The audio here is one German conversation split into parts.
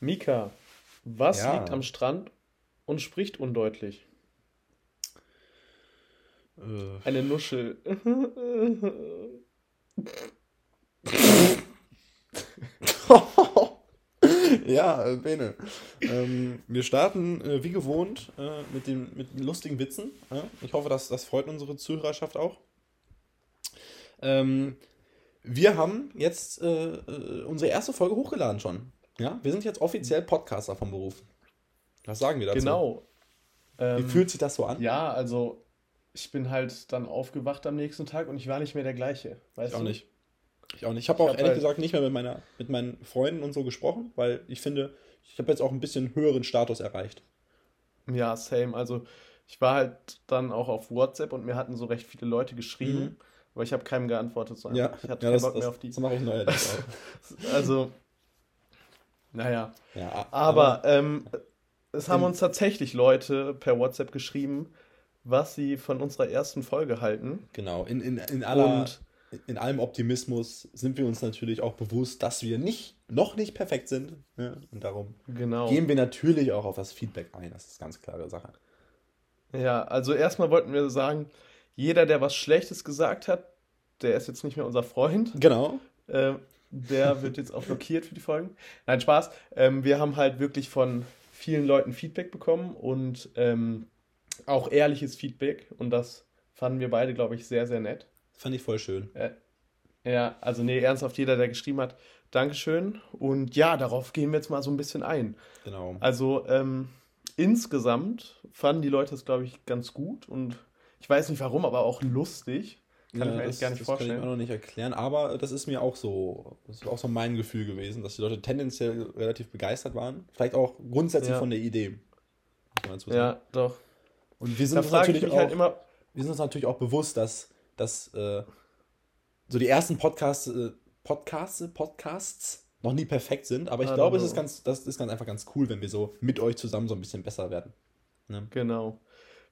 Mika, was Ja. liegt am Strand und spricht undeutlich? Äh, Eine Nuschel. ja, äh, Bene. Ähm, wir starten äh, wie gewohnt äh, mit, den, mit lustigen Witzen. Ja? Ich hoffe, dass, das freut unsere Zuhörerschaft auch. Ähm, wir haben jetzt äh, äh, unsere erste Folge hochgeladen schon. Ja, wir sind jetzt offiziell Podcaster vom Beruf. Was sagen wir dazu? genau. Wie Ähm, fühlt sich das so an? Ja, also ich bin halt dann aufgewacht am nächsten Tag und ich war nicht mehr der gleiche. Weißt Ich auch du? nicht. Ich auch nicht. Ich habe auch hab ehrlich halt- gesagt nicht mehr mit, meiner, mit meinen Freunden und so gesprochen, weil ich finde, ich habe jetzt auch ein bisschen höheren Status erreicht. Ja, same. Also ich war halt dann auch auf WhatsApp und mir hatten so recht viele Leute geschrieben, Mhm. aber ich habe keinem geantwortet. So Ja, ich hatte ja keinen das, Bock das, mehr auf die. das mache ich neuerdings auch. Also, naja. Ja, a- Aber ähm, es haben uns tatsächlich Leute per WhatsApp geschrieben, was sie von unserer ersten Folge halten. Genau, in, in, in, aller, Und in allem Optimismus sind wir uns natürlich auch bewusst, dass wir nicht, noch nicht perfekt sind. Ja, und darum genau. gehen wir natürlich auch auf das Feedback ein. Das ist ganz klare Sache. Ja, also erstmal wollten wir sagen, jeder, der was Schlechtes gesagt hat, der ist jetzt nicht mehr unser Freund. Genau. Ähm, der wird jetzt auch blockiert für die Folgen. Nein, Spaß. Ähm, wir haben halt wirklich von vielen Leuten Feedback bekommen und ähm, auch ehrliches Feedback. Und das fanden wir beide, glaube ich, sehr, sehr nett. Fand ich voll schön. Ja, also nee, ernsthaft, jeder, der geschrieben hat, Dankeschön. Und ja, darauf gehen wir jetzt mal so ein bisschen ein. Genau. Also ähm, insgesamt fanden die Leute es, glaube ich, ganz gut und ich weiß nicht warum, aber auch lustig. Kann ich mir eigentlich gar nicht das kann ich vorstellen. mir auch noch nicht erklären, aber das ist mir auch so, das ist auch so mein Gefühl gewesen, dass die Leute tendenziell relativ begeistert waren. Vielleicht auch grundsätzlich Ja. von der Idee. Ja, doch. Und wir sind Da uns natürlich mich auch, halt immer, wir sind uns natürlich auch bewusst, dass, dass äh, so die ersten Podcasts, äh, Podcasts, Podcasts noch nie perfekt sind, aber ich I glaube, es ist ganz, das ist ganz einfach ganz cool, wenn wir so mit euch zusammen so ein bisschen besser werden. Ne? genau.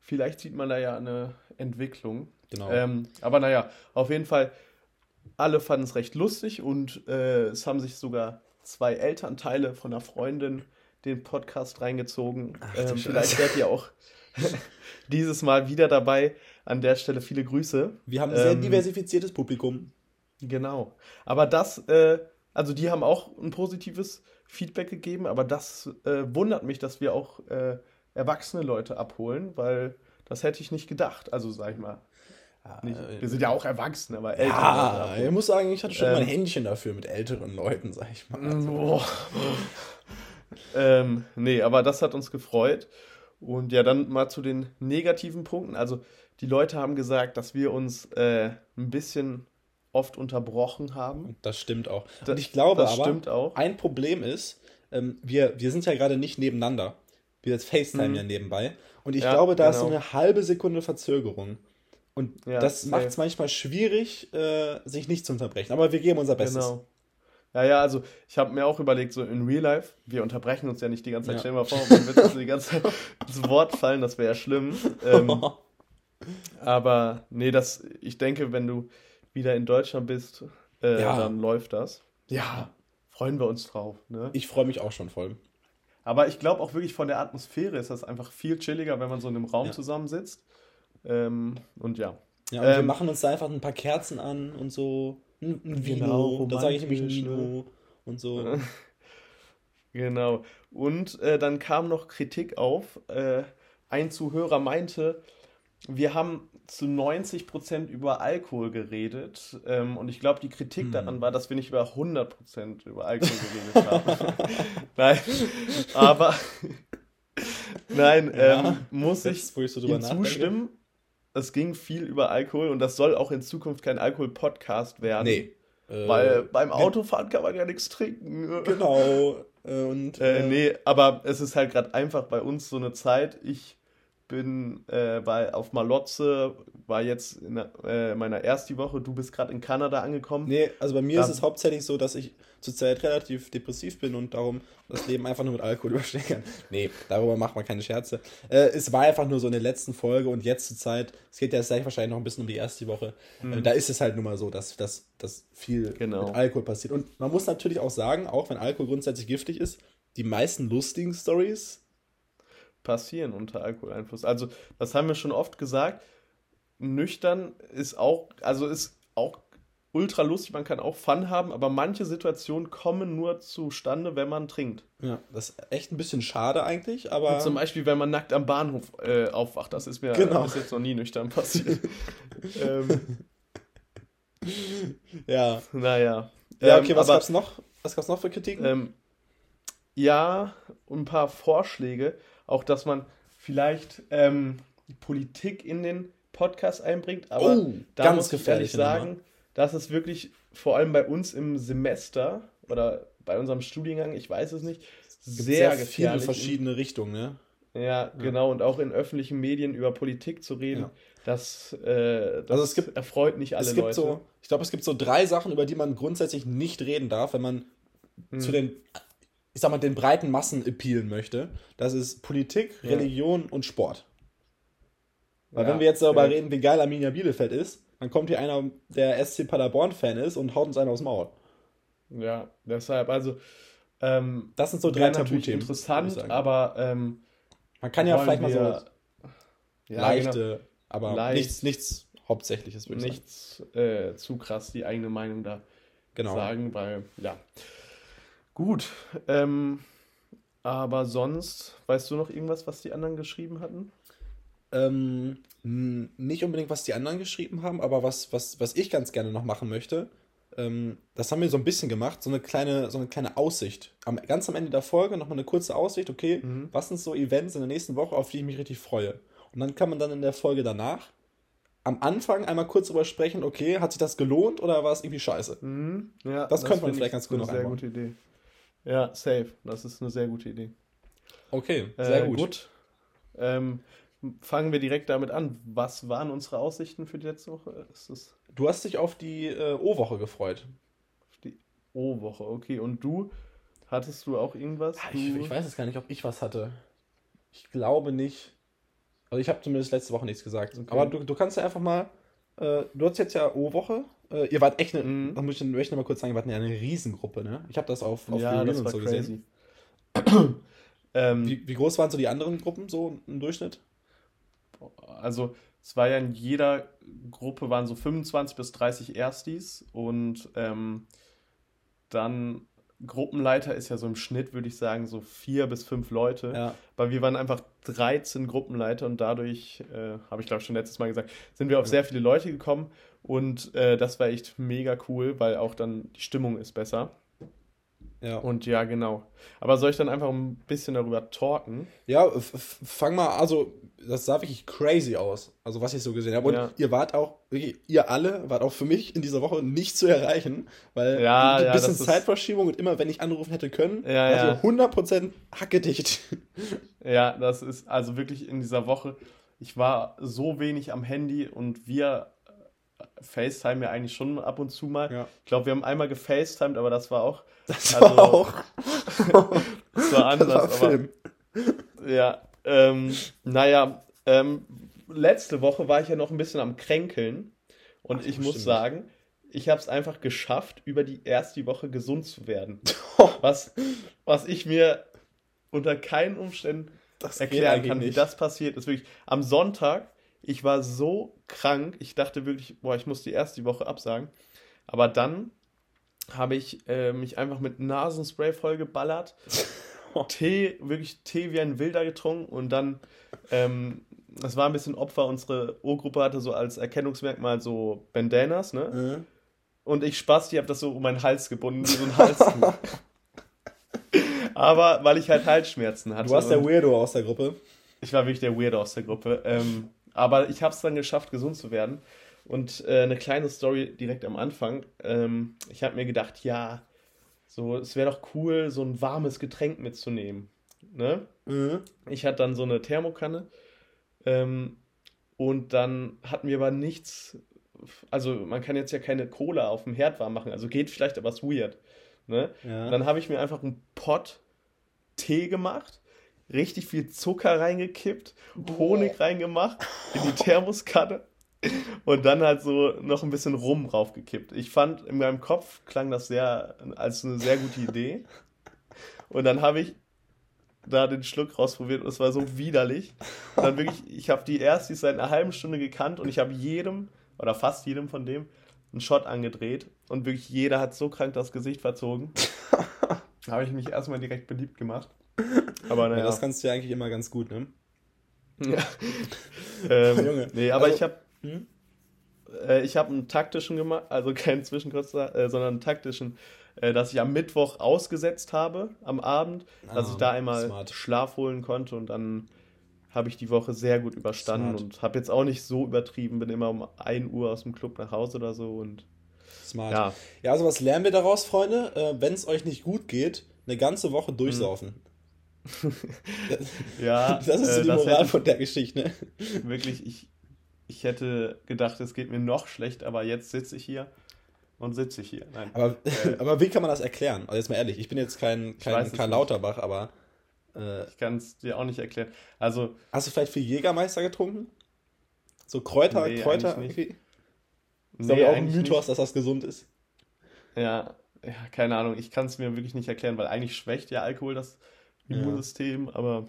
Vielleicht sieht man da ja eine Entwicklung. Genau. Ähm, aber naja, auf jeden Fall, alle fanden es recht lustig und äh, es haben sich sogar zwei Elternteile von einer Freundin den Podcast reingezogen. Ach, ähm, vielleicht seid ihr auch dieses Mal wieder dabei. An der Stelle viele Grüße. wir haben ein sehr ähm, diversifiziertes Publikum. Genau. Aber das, äh, also die haben auch ein positives Feedback gegeben, aber das äh, wundert mich, dass wir auch äh, erwachsene Leute abholen, weil das hätte ich nicht gedacht. Also sag ich mal, nicht, wir sind ja auch erwachsen, aber Leute Ja, ich muss sagen, ich hatte schon Ähm, mal ein Händchen dafür mit älteren Leuten, sag ich mal. Also, Boah. ähm, nee, aber das hat uns gefreut. Und ja, dann mal zu den negativen Punkten. Also die Leute haben gesagt, dass wir uns äh, ein bisschen oft unterbrochen haben. das stimmt auch. Und ich glaube das aber, stimmt auch. ein Problem ist, ähm, wir, wir sind ja gerade nicht nebeneinander. Wir jetzt FaceTime Mhm. ja nebenbei. Und ich Ja, glaube, da ist so genau. eine halbe Sekunde Verzögerung. Und Ja, das macht es manchmal schwierig, äh, sich nicht zu unterbrechen. Aber wir geben unser Bestes. Genau. Ja, ja, also ich habe mir auch überlegt, so in Real Life, wir unterbrechen uns ja nicht die ganze Zeit. Ja. Stell dir mal vor, man wird uns die ganze Zeit ins Wort fallen, das wäre ja schlimm. Ähm, aber nee, das, ich denke, wenn du wieder in Deutschland bist, äh, Ja. dann läuft das. Ja, freuen wir uns drauf. Ne? Ich freue mich auch schon voll. Aber ich glaube auch wirklich von der Atmosphäre ist das einfach viel chilliger, wenn man so in einem Raum Ja. zusammensitzt. Ähm, und ja. Ja, und wir Ähm, machen uns da einfach ein paar Kerzen an und so. Ein, ein Genau, Vino. da sage ich nämlich ne? Vino. Und so. Genau. Und äh, dann kam noch Kritik auf. Äh, ein Zuhörer meinte, wir haben zu 90% über Alkohol geredet. Ähm, und ich glaube, die Kritik Hm. daran war, dass wir nicht über 100% über Alkohol geredet haben. Nein, aber nein, Ja, ähm, muss ich ihm zustimmen. Es ging viel über Alkohol und das soll auch in Zukunft kein Alkohol-Podcast werden. Nee. Äh, Weil beim wir- Autofahren kann man ja nichts trinken. Genau. Äh, und, Äh, äh, nee, aber es ist halt gerade einfach bei uns so eine Zeit. Ich bin äh, bei, auf Malotze, war jetzt in äh, meiner ersten Woche. Du bist gerade in Kanada angekommen. Nee, also bei mir Ja. ist es hauptsächlich so, dass ich zurzeit relativ depressiv bin und darum das Leben einfach nur mit Alkohol überstehen kann. Nee, darüber macht man keine Scherze. Äh, es war einfach nur so in der letzten Folge und jetzt zur Zeit, es geht ja jetzt gleich wahrscheinlich noch ein bisschen um die erste Woche, äh, da ist es halt nun mal so, dass, dass, dass viel Genau. mit Alkohol passiert. Und man muss natürlich auch sagen, auch wenn Alkohol grundsätzlich giftig ist, die meisten lustigen Stories passieren unter Alkoholeinfluss. Also, das haben wir schon oft gesagt. Nüchtern ist auch, also ist auch ultra lustig, man kann auch Fun haben, aber manche Situationen kommen nur zustande, wenn man trinkt. Ja, das ist echt ein bisschen schade eigentlich, aber. Zum Beispiel, wenn man nackt am Bahnhof äh, aufwacht, das ist mir genau. bis jetzt noch nie nüchtern passiert. ähm, ja. Naja. Ja, okay, ähm, was aber, gab's noch? Was gab's noch für Kritiken? Ähm, ja, ein paar Vorschläge, auch dass man vielleicht ähm, Politik in den Podcast einbringt, aber oh, da muss ich ehrlich sagen, Nummer dass es wirklich vor allem bei uns im Semester oder bei unserem Studiengang, ich weiß es nicht, sehr, sehr viele verschiedene Richtungen, ne? Ja, ja, genau. Und auch in öffentlichen Medien über Politik zu reden, ja. das, äh, das also es gibt, erfreut nicht alle es gibt Leute. So, ich glaube, es gibt so drei Sachen, über die man grundsätzlich nicht reden darf, wenn man hm. zu den, ich sag mal, den breiten Massen appealen möchte. Das ist Politik, ja. Religion und Sport. Weil wenn wir jetzt darüber reden, wie geil Arminia Bielefeld ist, dann kommt hier einer, der SC Paderborn-Fan ist und haut uns einen aufs Maul. Ja, deshalb, also ähm, das sind so drei Tabuthemen. Interessant, aber ähm, man kann ja vielleicht mal so ja, leichte, genau. aber Leicht, nichts, nichts Hauptsächliches, würde ich nichts, sagen. Äh, zu krass die eigene Meinung da genau. sagen, weil, ja. Gut, ähm, aber sonst, weißt du noch irgendwas, was die anderen geschrieben hatten? Ähm, nicht unbedingt, was die anderen geschrieben haben, aber was, was, was ich ganz gerne noch machen möchte, ähm, das haben wir so ein bisschen gemacht, so eine kleine, so eine kleine Aussicht. Am, ganz am Ende der Folge nochmal eine kurze Aussicht, okay, mhm. was sind so Events in der nächsten Woche, auf die ich mich richtig freue. Und dann kann man dann in der Folge danach am Anfang einmal kurz drüber sprechen, okay, hat sich das gelohnt oder war es irgendwie scheiße? Mhm. Ja, das, das könnte man vielleicht ganz gut noch Eine sehr einbauen. gute Idee. Ja, safe. Das ist eine sehr gute Idee. Okay, sehr äh, gut. gut. Ähm, fangen wir direkt damit an. Was waren unsere Aussichten für die letzte Woche? du hast dich auf die äh, O-Woche gefreut. Auf die O-Woche, okay. Und du? Hattest du auch irgendwas? Ja, ich, ich, weiß es gar nicht, ob ich was hatte. Ich glaube nicht. Also ich habe zumindest letzte Woche nichts gesagt. Okay. Aber du, du kannst ja einfach mal. Äh, du hast jetzt ja O-Woche. Äh, ihr wart echt eine, mhm. da muss ich, möchte ich noch mal kurz sagen, ihr wart eine Riesengruppe, ne? Ich habe das auf, auf ja, das und so crazy. gesehen. ähm, wie, wie groß waren so die anderen Gruppen so im Durchschnitt? also es war ja in jeder Gruppe waren so 25 bis 30 Erstis und ähm, dann Gruppenleiter ist ja so im Schnitt, würde ich sagen, so vier bis fünf Leute. Ja. Aber wir waren einfach 13 Gruppenleiter und dadurch, äh, habe ich glaube schon letztes Mal gesagt, sind wir auf ja. sehr viele Leute gekommen und äh, das war echt mega cool, weil auch dann die Stimmung ist besser. Ja. Und ja, genau. Aber soll ich dann einfach ein bisschen darüber talken? Ja, fang mal, also das sah wirklich crazy aus, also was ich so gesehen habe. Und ja. ihr wart auch, ihr alle wart auch für mich in dieser Woche nicht zu erreichen, weil ja, ein ja, bisschen Zeitverschiebung und immer, wenn ich anrufen hätte können, ja, ja. ihr 100% hackedicht. Ja, das ist also wirklich in dieser Woche, ich war so wenig am Handy und wir FaceTime ja eigentlich schon ab und zu mal. Ja. Ich glaube, wir haben einmal gefacetimed, aber das war auch. Das also, war auch. das war anders, das war aber. Ja, ähm, naja, ähm, letzte Woche war ich ja noch ein bisschen am Kränkeln und Ach, ich muss stimmt. sagen, ich habe es einfach geschafft, über die erste Woche gesund zu werden. was, was ich mir unter keinen Umständen das erklären kann, wie das passiert ist. Wirklich am Sonntag ich war so krank, ich dachte wirklich, boah, ich muss die erste Woche absagen. Aber dann habe ich äh, mich einfach mit Nasenspray vollgeballert, Tee, wirklich Tee wie ein Wilder getrunken und dann, ähm, das war ein bisschen Opfer, unsere O-Gruppe hatte so als Erkennungsmerkmal so Bandanas, ne? Mhm. Und ich Spaß, die habe das so um meinen Hals gebunden, wie so ein Halstuch. Aber weil ich halt Halsschmerzen hatte. Du warst der Weirdo aus der Gruppe. Ich war wirklich der Weirdo aus der Gruppe. Ähm, aber ich habe es dann geschafft, gesund zu werden. Und äh, eine kleine Story direkt am Anfang. Ähm, ich habe mir gedacht, ja, so, es wäre doch cool, so ein warmes Getränk mitzunehmen. Ne? Mhm. Ich hatte dann so eine Thermokanne. Ähm, und dann hatten wir aber nichts. Also, man kann jetzt ja keine Cola auf dem Herd warm machen. Also geht vielleicht, aber es ist weird. Ne? Ja. Dann habe ich mir einfach einen Pott Tee gemacht richtig viel Zucker reingekippt, Honig reingemacht in die Thermoskanne und dann halt so noch ein bisschen Rum draufgekippt. Ich fand, in meinem Kopf klang das sehr als eine sehr gute Idee. Und dann habe ich da den Schluck rausprobiert und es war so widerlich. Und dann wirklich, ich habe die Erstis seit einer halben Stunde gekannt und ich habe jedem, oder fast jedem von dem, einen Shot angedreht. Und wirklich jeder hat so krank das Gesicht verzogen. da habe ich mich erstmal direkt beliebt gemacht. Aber naja. Ja, das kannst du ja eigentlich immer ganz gut, ne? Ja. ähm, Junge. Nee, aber also, ich habe hm? äh, ich habe einen taktischen gemacht, also keinen Zwischenkürzer, äh, sondern einen taktischen, äh, dass ich am Mittwoch ausgesetzt habe, am Abend, ah, dass ich da einmal smart. Schlaf holen konnte und dann habe ich die Woche sehr gut überstanden smart. und habe jetzt auch nicht so übertrieben, bin immer um 1 Uhr aus dem Club nach Hause oder so und Smart. Ja, ja also was lernen wir daraus, Freunde? Äh, Wenn es euch nicht gut geht, eine ganze Woche durchsaufen. Mhm. Ja, das ist so äh, die Moral hätte, von der Geschichte. Ne? Wirklich, ich, ich hätte gedacht, es geht mir noch schlecht, aber jetzt sitze ich hier und sitze ich hier. Nein. Aber, äh, aber wie kann man das erklären? Also jetzt mal ehrlich, ich bin jetzt kein, kein Karl Lauterbach, aber. Äh, ich kann es dir auch nicht erklären. Also. Hast du vielleicht viel Jägermeister getrunken? So Kräuter, nee, Kräuter irgendwie? Das nee, ist aber auch ein Mythos, nicht. dass das gesund ist. Ja, ja keine Ahnung. Ich kann es mir wirklich nicht erklären, weil eigentlich schwächt ja Alkohol das Immunsystem, ja. aber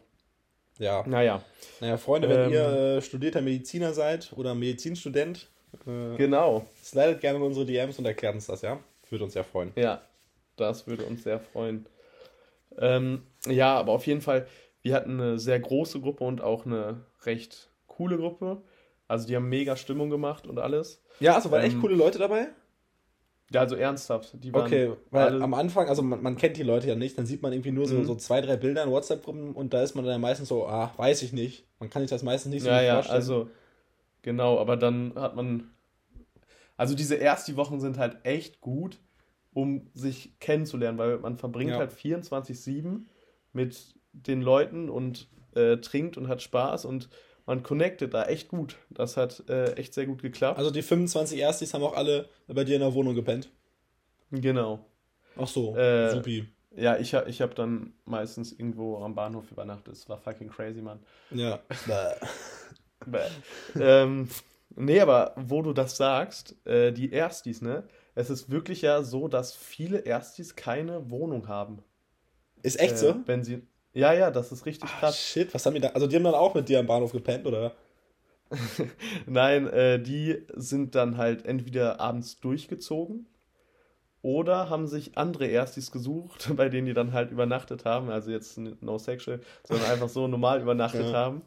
ja. Naja. Naja, Freunde, wenn ähm, ihr äh, studierter Mediziner seid oder Medizinstudent, äh, genau. Slidet gerne in unsere DMs und erklärt uns das, ja? Würde uns sehr freuen. Ja, das würde uns sehr freuen. Ähm, ja, aber auf jeden Fall, wir hatten eine sehr große Gruppe und auch eine recht coole Gruppe. Also die haben mega Stimmung gemacht und alles. Ja, also waren ähm, echt coole Leute dabei? Ja, also ernsthaft. Die waren okay, weil am Anfang, also man, man, kennt die Leute ja nicht, dann sieht man irgendwie nur so, mhm. so zwei, drei Bilder in WhatsApp-Gruppen und da ist man dann meistens so, ah, weiß ich nicht. Man kann sich das meistens nicht so ja, ja, vorstellen. also genau, aber dann hat man, also diese ersten Wochen sind halt echt gut, um sich kennenzulernen, weil man verbringt ja. halt 24-7 mit den Leuten und äh, trinkt und hat Spaß und man connectet da echt gut. Das hat äh, echt sehr gut geklappt. Also die 25 Erstis haben auch alle bei dir in der Wohnung gepennt? Genau. Ach so, äh, supi. Ja, ich, ich habe dann meistens irgendwo am Bahnhof übernachtet. Das war fucking crazy, Mann. Ja. Bäh. ähm, nee, aber wo du das sagst, äh, die Erstis, ne? Es ist wirklich ja so, dass viele Erstis keine Wohnung haben. Ist echt äh, so? Wenn sie, ja, ja, das ist richtig ah, krass. Shit, was haben die da? Also die haben dann auch mit dir am Bahnhof gepennt, oder? Nein, äh, die sind dann halt entweder abends durchgezogen oder haben sich andere Erstis gesucht, bei denen die dann halt übernachtet haben. Also jetzt no sexual, sondern einfach so normal übernachtet ja. haben.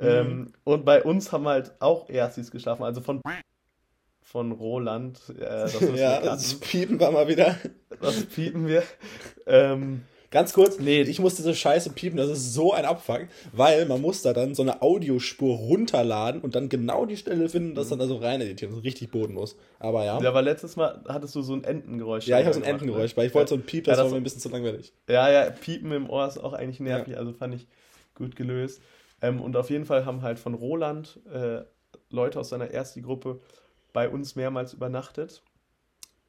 Ähm, mhm. Und bei uns haben halt auch Erstis geschlafen. Also von von Roland. Äh, das ja, das piepen wir mal wieder. Das piepen wir. Ähm, Ganz kurz, nee, ich muss diese Scheiße piepen, das ist so ein Abfuck, weil man muss da dann so eine Audiospur runterladen und dann genau die Stelle finden, das dann also rein editieren. Das ist richtig bodenlos. Aber ja. Ja, aber letztes Mal hattest du so ein Entengeräusch. Ja, ich habe so ein ne? Entengeräusch, weil ich wollte so ein Piep, das, ja, das war mir ein bisschen zu langweilig. Ja, ja, Piepen im Ohr ist auch eigentlich nervig, ja. also fand ich gut gelöst. Ähm, und auf jeden Fall haben halt von Roland äh, Leute aus seiner ersten Gruppe bei uns mehrmals übernachtet.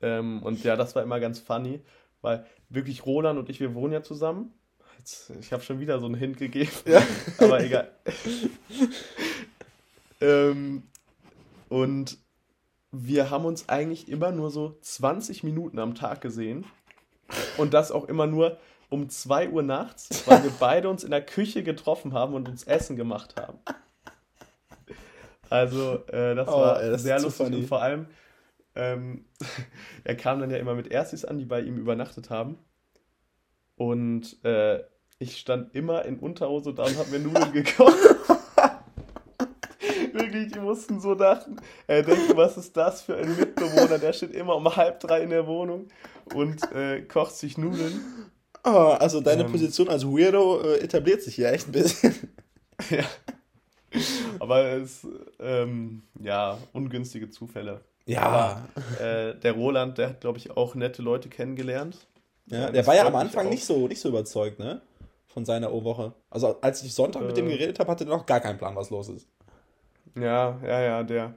Ähm, und ja, das war immer ganz funny, weil wirklich Roland und ich, wir wohnen ja zusammen. Jetzt, ich habe schon wieder so einen Hint gegeben. Ja. Aber egal. ähm, und wir haben uns eigentlich immer nur so 20 Minuten am Tag gesehen. Und das auch immer nur um 2 Uhr nachts, weil wir beide uns in der Küche getroffen haben und uns Essen gemacht haben. Also, äh, das oh, war ey, das sehr lustig. Und vor allem, ähm, er kam dann ja immer mit Erstis an, die bei ihm übernachtet haben. Und äh, ich stand immer in Unterhose da und habe mir Nudeln gekocht. Wirklich, die mussten so dachten. Er denkt, was ist das für ein Mitbewohner? Der steht immer um halb drei in der Wohnung und äh, kocht sich Nudeln. Oh, also deine ähm, Position als Weirdo äh, etabliert sich hier echt ein bisschen. ja. Aber es, ähm, ja, ungünstige Zufälle. Ja. Aber, äh, der Roland, der hat, glaube ich, auch nette Leute kennengelernt. Ja, der war ja am Anfang nicht so, nicht so überzeugt, ne? Von seiner O-Woche. Also als ich Sonntag äh, mit dem geredet habe, hatte er noch gar keinen Plan, was los ist. Ja, ja, ja, der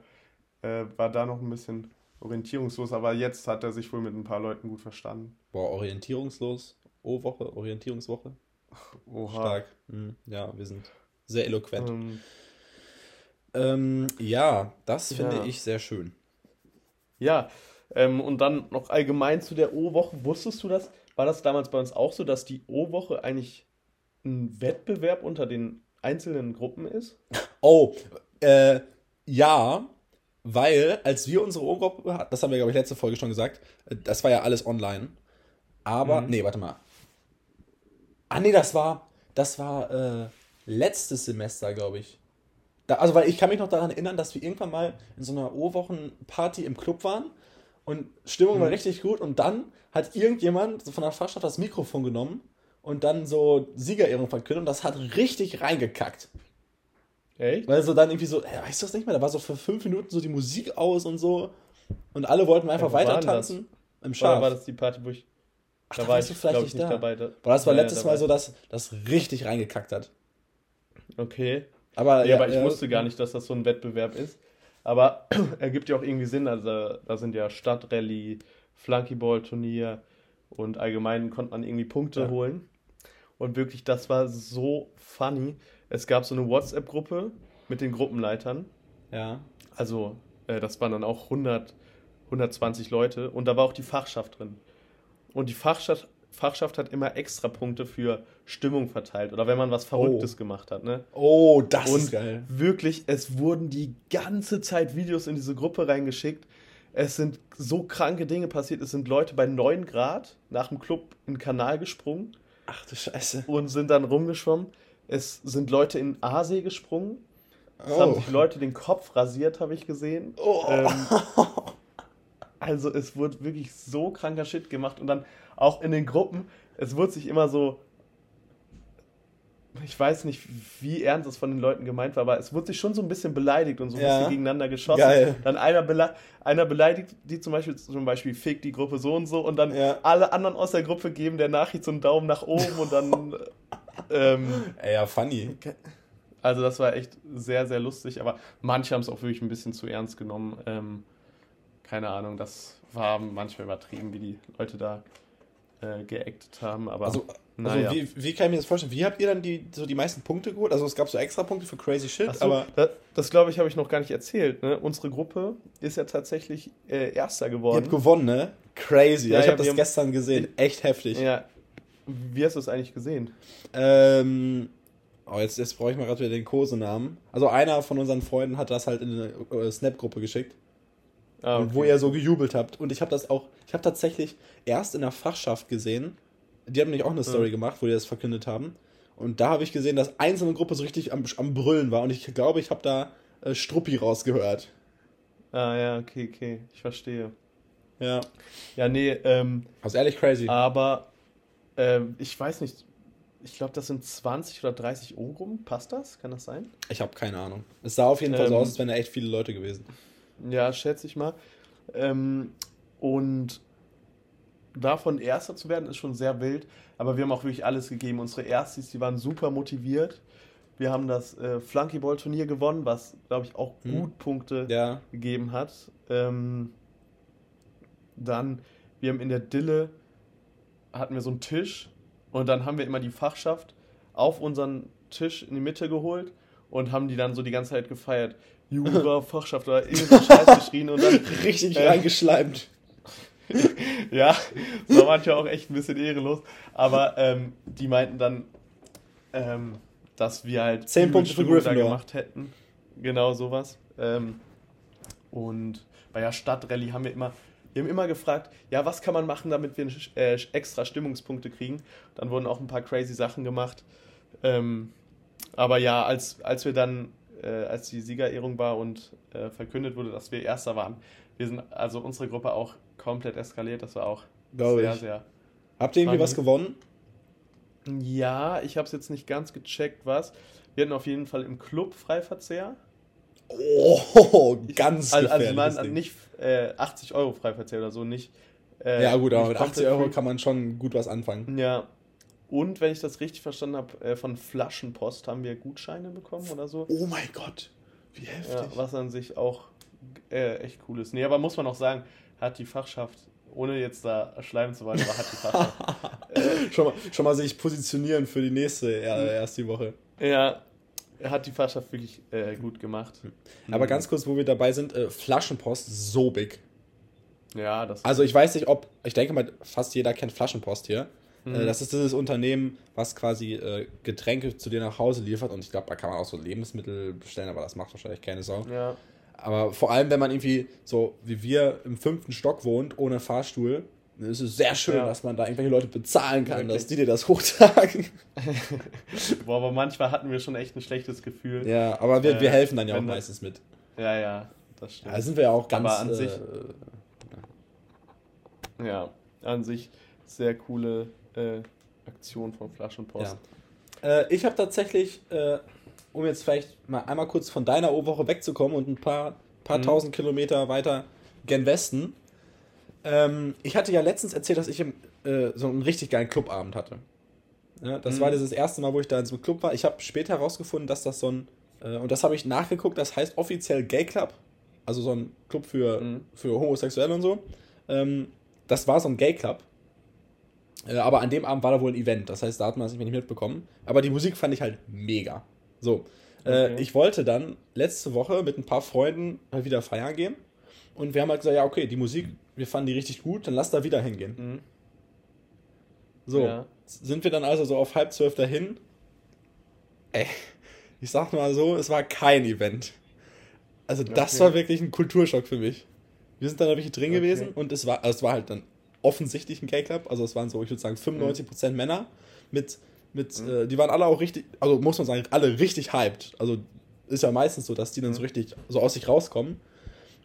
äh, war da noch ein bisschen orientierungslos, aber jetzt hat er sich wohl mit ein paar Leuten gut verstanden. Boah, orientierungslos? O-Woche, Orientierungswoche? Oha. Stark. Mhm. Ja, wir sind sehr eloquent. Ähm, ähm, ja, das finde ja. ich sehr schön. Ja, ähm, und dann noch allgemein zu der O-Woche. Wusstest du das? war das damals bei uns auch so, dass die O-Woche eigentlich ein Wettbewerb unter den einzelnen Gruppen ist? Oh, äh, ja, weil als wir unsere O-Gruppe hatten, das haben wir, glaube ich, letzte Folge schon gesagt, das war ja alles online. Aber, mhm. nee, warte mal. Ah, nee, das war, das war äh, letztes Semester, glaube ich. Da, also, weil ich kann mich noch daran erinnern, dass wir irgendwann mal in so einer O-Wochen-Party im Club waren und Stimmung mhm. war richtig gut und dann hat irgendjemand von der Fachschaft das Mikrofon genommen und dann so Siegerehrung verkündet und das hat richtig reingekackt. Echt? Weil so dann irgendwie so, äh, weißt du das nicht mehr? Da war so für fünf Minuten so die Musik aus und so und alle wollten einfach ja, weiter tanzen. Im Schaf. Oder war das die Party, wo ich. Ach, da, da war ich, vielleicht nicht, nicht dabei. Da, aber das war ja, letztes Mal so, dass das richtig reingekackt hat. Okay. Aber, ja, aber ich wusste gar nicht, dass das so ein Wettbewerb ist. Aber ergibt ja auch irgendwie Sinn. Also da sind ja Stadtrallye, Flunkyball-Turnier und allgemein konnte man irgendwie Punkte ja. holen. Und wirklich, das war so funny. Es gab so eine WhatsApp-Gruppe mit den Gruppenleitern. Ja. Also, äh, das waren dann auch 100, 120 Leute. Und da war auch die Fachschaft drin. Und die Fachschaft, Fachschaft hat immer extra Punkte für Stimmung verteilt oder wenn man was Verrücktes oh. gemacht hat. Ne? Oh, das und ist geil. Wirklich, es wurden die ganze Zeit Videos in diese Gruppe reingeschickt. Es sind so kranke Dinge passiert. Es sind Leute bei 9 Grad nach dem Club in den Kanal gesprungen. Ach du Scheiße. Und sind dann rumgeschwommen. Es sind Leute in Aasee gesprungen. Es oh. haben sich Leute den Kopf rasiert, habe ich gesehen. Oh. Ähm, also es wurde wirklich so kranker Shit gemacht. Und dann auch in den Gruppen, es wurde sich immer so ich weiß nicht, wie ernst es von den Leuten gemeint war, aber es wurde sich schon so ein bisschen beleidigt und so ein ja. bisschen gegeneinander geschossen. Geil. Dann einer, bele einer beleidigt die zum Beispiel, zum Beispiel fick die Gruppe so und so und dann ja. alle anderen aus der Gruppe geben der Nachricht so einen Daumen nach oben und dann. ähm, ja, funny. Also das war echt sehr, sehr lustig, aber manche haben es auch wirklich ein bisschen zu ernst genommen. Ähm, keine Ahnung, das war manchmal übertrieben, wie die Leute da äh, geactet haben. Aber also, also wie, wie kann ich mir das vorstellen? Wie habt ihr dann die, so die meisten Punkte geholt? Also es gab so extra Punkte für Crazy Shit, so, aber. Das, das glaube ich, habe ich noch gar nicht erzählt. Ne? Unsere Gruppe ist ja tatsächlich äh, Erster geworden. Ihr habt gewonnen, ne? Crazy. Ja, ich habe das gestern gesehen. Echt heftig. Ja. Wie hast du es eigentlich gesehen? Ähm. Oh, jetzt, jetzt brauche ich mal gerade wieder den Kosenamen. Also einer von unseren Freunden hat das halt in eine äh, Snap-Gruppe geschickt. Ah, okay. Wo ihr so gejubelt habt. Und ich habe das auch, ich habe tatsächlich erst in der Fachschaft gesehen, die haben nämlich auch eine Story ja. gemacht, wo die das verkündet haben. Und da habe ich gesehen, dass einzelne Gruppe so richtig am, am Brüllen war. Und ich glaube, ich habe da äh, Struppi rausgehört. Ah ja, okay, okay. Ich verstehe. Ja. Ja, nee, ähm. Also ehrlich crazy. Aber ähm, ich weiß nicht. Ich glaube, das sind 20 oder 30 Euro. Passt das? Kann das sein? Ich habe keine Ahnung. Es sah auf jeden Fall so ähm, aus, als wären da echt viele Leute gewesen. Ja, schätze ich mal. Ähm, und davon Erster zu werden, ist schon sehr wild. Aber wir haben auch wirklich alles gegeben. Unsere Erstis, die waren super motiviert. Wir haben das äh, Flunkyball-Turnier gewonnen, was, glaube ich, auch hm. gut Punkte ja. gegeben hat. Ähm, dann, wir haben in der Dille, hatten wir so einen Tisch und dann haben wir immer die Fachschaft auf unseren Tisch in die Mitte geholt und haben die dann so die ganze Zeit gefeiert. Jura, Fachschaft oder irgendein Scheiß geschrien und dann richtig äh, reingeschleimt. ja, das war manchmal auch echt ein bisschen ehrenlos. Aber ähm, die meinten dann, ähm, dass wir halt 10 Punkte für Gryffindor gemacht hätten. Genau sowas. Ähm, und bei der Stadtrallye haben wir immer, wir haben immer gefragt, ja, was kann man machen, damit wir äh, extra Stimmungspunkte kriegen. Dann wurden auch ein paar crazy Sachen gemacht. Ähm, aber ja, als, als wir dann, äh, als die Siegerehrung war und äh, verkündet wurde, dass wir Erster waren, wir sind also unsere Gruppe auch komplett eskaliert. Das war auch Glaube sehr, ich. sehr. Habt ihr irgendwie was gewonnen? Ja, ich habe es jetzt nicht ganz gecheckt, was. Wir hatten auf jeden Fall im Club Freiverzehr. Oh, ganz ich, also, also man, nicht äh, 80 Euro Freiverzehr oder so, nicht. Äh, ja, gut, aber mit 80 Euro kann man schon gut was anfangen. Ja. Und wenn ich das richtig verstanden habe, äh, von Flaschenpost haben wir Gutscheine bekommen oder so. Oh mein Gott, wie heftig. Ja, was an sich auch äh, echt cool ist. Nee, aber muss man auch sagen, hat die Fachschaft, ohne jetzt da schleimen zu wollen, aber hat die Fachschaft. äh, schon, mal, schon mal sich positionieren für die nächste, äh, erste Woche. Ja, hat die Fachschaft wirklich äh, gut gemacht. Aber mhm. ganz kurz, wo wir dabei sind, äh, Flaschenpost, so big. Ja, das. Also ich weiß nicht, ob, ich denke mal, fast jeder kennt Flaschenpost hier. Mhm. Äh, Das ist dieses Unternehmen, was quasi äh, Getränke zu dir nach Hause liefert. Und ich glaube, da kann man auch so Lebensmittel bestellen, aber das macht wahrscheinlich keine Sau. ja. Aber vor allem, wenn man irgendwie so wie wir im fünften Stock wohnt, ohne Fahrstuhl, dann ist es sehr schön, Ja. dass man da irgendwelche Leute bezahlen kann, Wirklich. dass die dir das hochtragen. Boah, aber manchmal hatten wir schon echt ein schlechtes Gefühl. Ja, aber wir, wir Äh, helfen dann ja auch das- meistens mit. Ja, ja, das stimmt. Da sind wir ja auch ganz. Aber an äh, sich- Ja, an sich sehr coole äh, Aktion von Flaschenpost. Ja. Äh, ich habe tatsächlich, äh, um jetzt vielleicht mal einmal kurz von deiner O-Woche wegzukommen und ein paar, paar Mhm. tausend Kilometer weiter gen Westen. Ähm, ich hatte ja letztens erzählt, dass ich im, äh, so einen richtig geilen Clubabend hatte. Ja, das Mhm. war dieses erste Mal, wo ich da in so einem Club war. Ich habe später herausgefunden, dass das so ein, äh, und das habe ich nachgeguckt, das heißt offiziell Gay Club. Also so ein Club für, Mhm. für Homosexuelle und so. Ähm, das war so ein Gay Club. Äh, aber an dem Abend war da wohl ein Event. Das heißt, da hat man das nicht mitbekommen. Aber die Musik fand ich halt mega. So. Äh, Okay. ich wollte dann letzte Woche mit ein paar Freunden mal wieder feiern gehen. Und wir haben halt gesagt, ja, okay, die Musik, wir fanden die richtig gut, dann lass da wieder hingehen. Mhm. So, Ja. sind wir dann also so auf halb zwölf dahin. Ey, ich sag mal so, es war kein Event. Also das Okay. war wirklich ein Kulturschock für mich. Wir sind dann da wirklich drin Okay. gewesen und es war, also es war halt dann offensichtlich ein Gay Club. Also es waren so, ich würde sagen, 95% Männer mit, mit Mhm. äh, die waren alle auch richtig, also muss man sagen, alle richtig hyped. Also ist ja meistens so, dass die dann so Mhm. richtig so aus sich rauskommen.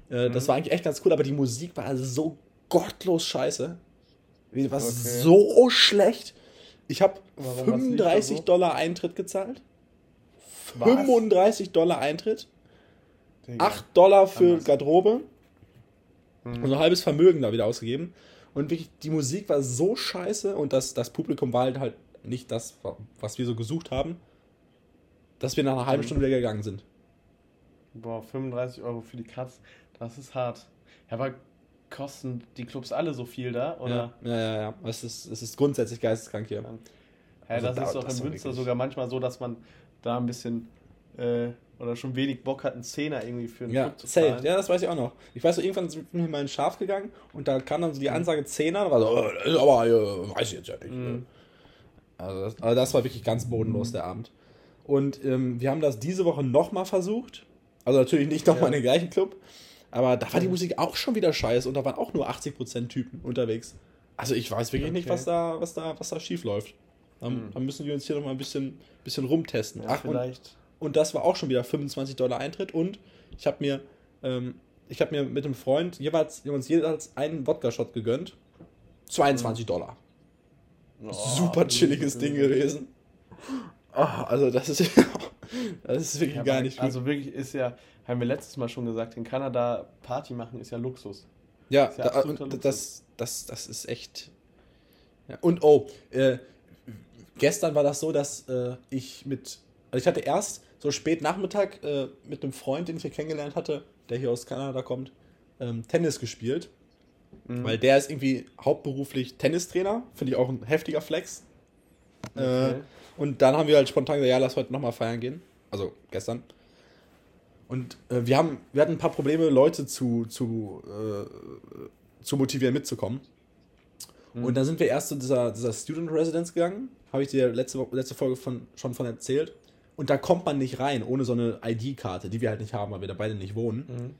Äh, Das Mhm. war eigentlich echt ganz cool, aber die Musik war also so gottlos scheiße. Die war Okay. so schlecht. Ich habe Warum, was lief da 35 so? Dollar Eintritt gezahlt. Was? 35 Dollar Eintritt. Digga. 8 Dollar für. Garderobe. Mhm. Und ein halbes Vermögen da wieder ausgegeben. Und wirklich, die Musik war so scheiße und das, das Publikum war halt, halt nicht das, was wir so gesucht haben, dass wir nach einer halben Mhm. Stunde wieder gegangen sind. Boah, 35 Euro für die Katz, das ist hart. Ja, aber kosten die Clubs alle so viel da? Oder? Ja, ja, ja. ja. Es, ist, es ist grundsätzlich geisteskrank hier. Ja, Also das da- ist doch das in Münster sogar manchmal so, dass man da ein bisschen äh, oder schon wenig Bock hat, einen Zehner irgendwie für einen Ja, Club zu safe. zahlen. Ja, das weiß ich auch noch. Ich weiß so, irgendwann sind wir mal in Schaf gegangen und da kam dann Mhm. so die Ansage 10er, da war so, äh, aber, äh, weiß ich jetzt ja nicht. Mhm. Also, das, also das war wirklich ganz bodenlos, der Abend. Und ähm, wir haben das diese Woche nochmal versucht. Also natürlich nicht nochmal Ja. in den gleichen Club. Aber da war die Mhm. Musik auch schon wieder scheiße und da waren auch nur 80% Typen unterwegs. Also ich weiß wirklich nicht, Okay. was da, was da, was da schief läuft. Dann, Mhm. dann müssen wir uns hier nochmal ein bisschen, bisschen rumtesten. Ja, Ach, und vielleicht. Und das war auch schon wieder 25 Dollar Eintritt. Und ich habe mir, ähm, ich habe mir mit einem Freund jeweils, wir haben uns jeweils einen Wodka-Shot gegönnt. 22 Dollar. Oh, Super chilliges Ding gewesen. Ah, also das ist, das ist wirklich Ja, gar nicht gut. Also wirklich ist ja, haben wir letztes Mal schon gesagt, in Kanada Party machen ist ja Luxus. ja, ist ja da, Luxus. das, das, das ist echt. Ja. Und oh, äh, gestern war das so, dass äh, ich mit, also ich hatte erst so spät Nachmittag äh, mit einem Freund, den ich hier kennengelernt hatte, der hier aus Kanada kommt, ähm, Tennis gespielt. Mhm. Weil der ist irgendwie hauptberuflich Tennistrainer. Finde ich auch ein heftiger Flex. Äh, Okay. und dann haben wir halt spontan gesagt, ja, lass heute nochmal feiern gehen. Also gestern. Und äh, wir, haben, wir hatten ein paar Probleme, Leute zu, zu, äh, zu motivieren, mitzukommen. Mhm. Und dann sind wir erst zu dieser, dieser Student Residence gegangen. Habe ich dir letzte, letzte Folge von, schon von erzählt. Und da kommt man nicht rein, ohne so eine ID-Karte, die wir halt nicht haben, weil wir da beide nicht wohnen. Mhm.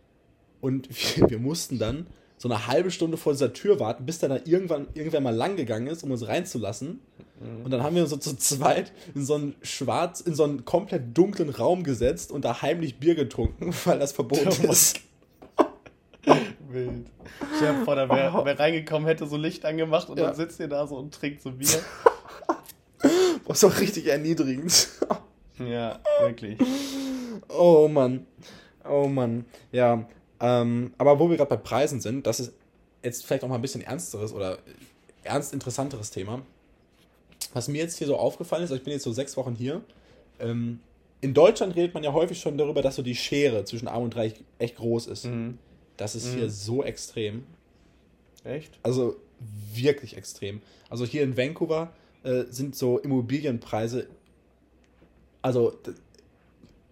Und wir, wir mussten dann so eine halbe Stunde vor dieser Tür warten, bis dann da irgendwann irgendwer mal lang gegangen ist, um uns reinzulassen. Mhm. Und dann haben wir uns so zu zweit in so einen schwarz, in so einen komplett dunklen Raum gesetzt und da heimlich Bier getrunken, weil das verboten Oh ist. Wild. Ich hab vor, da wäre Oh. wär reingekommen, hätte so Licht angemacht und Ja. dann sitzt ihr da so und trinkt so Bier. Was auch richtig erniedrigend. Ja, wirklich. Oh Mann. Oh Mann. Ja. Ähm, aber wo wir gerade bei Preisen sind, das ist jetzt vielleicht auch mal ein bisschen ernsteres oder ernst interessanteres Thema. Was mir jetzt hier so aufgefallen ist, also ich bin jetzt so sechs Wochen hier. Ähm, in Deutschland redet man ja häufig schon darüber, dass so die Schere zwischen Arm und Reich echt groß ist. Mhm. Das ist Mhm. hier so extrem. Echt? Also wirklich extrem. Also hier in Vancouver äh, sind so Immobilienpreise, also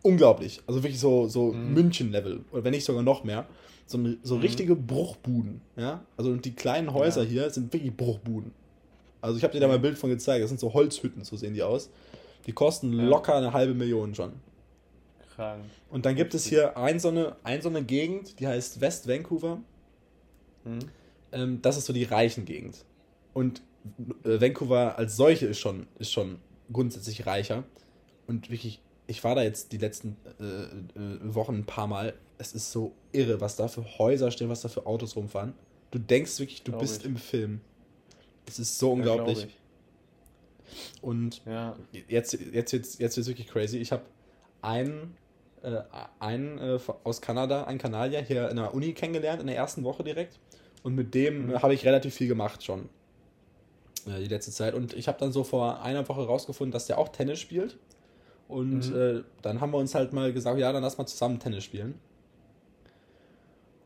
unglaublich. Also wirklich so, so Mhm. München-Level oder wenn nicht sogar noch mehr. so, so mhm. richtige Bruchbuden. Ja? Also die kleinen Häuser ja. hier sind wirklich Bruchbuden. Also ich habe dir da mal ein Bild von gezeigt. Das sind so Holzhütten, so sehen die aus. Die kosten ja. locker eine halbe Million schon. Krank. Und dann gibt es hier ein so, eine, ein so eine Gegend, die heißt West Vancouver. Mhm. Ähm, das ist so die reichen Gegend. Und äh, Vancouver als solche ist schon, ist schon grundsätzlich reicher. Und wirklich, ich war da jetzt die letzten äh, äh, Wochen ein paar Mal. Es ist so irre, was da für Häuser stehen, was da für Autos rumfahren. Du denkst wirklich, du glaub bist ich. im Film. Es ist so unglaublich. Ja, und ja. jetzt, jetzt, jetzt, jetzt wird es wirklich crazy. Ich habe einen, äh, einen äh, aus Kanada, einen Kanadier hier in der Uni kennengelernt, in der ersten Woche direkt. Und mit dem mhm. habe ich relativ viel gemacht schon. Äh, die letzte Zeit. Und ich habe dann so vor einer Woche rausgefunden, dass der auch Tennis spielt. Und mhm. Äh, dann haben wir uns halt mal gesagt, ja, dann lass mal zusammen Tennis spielen.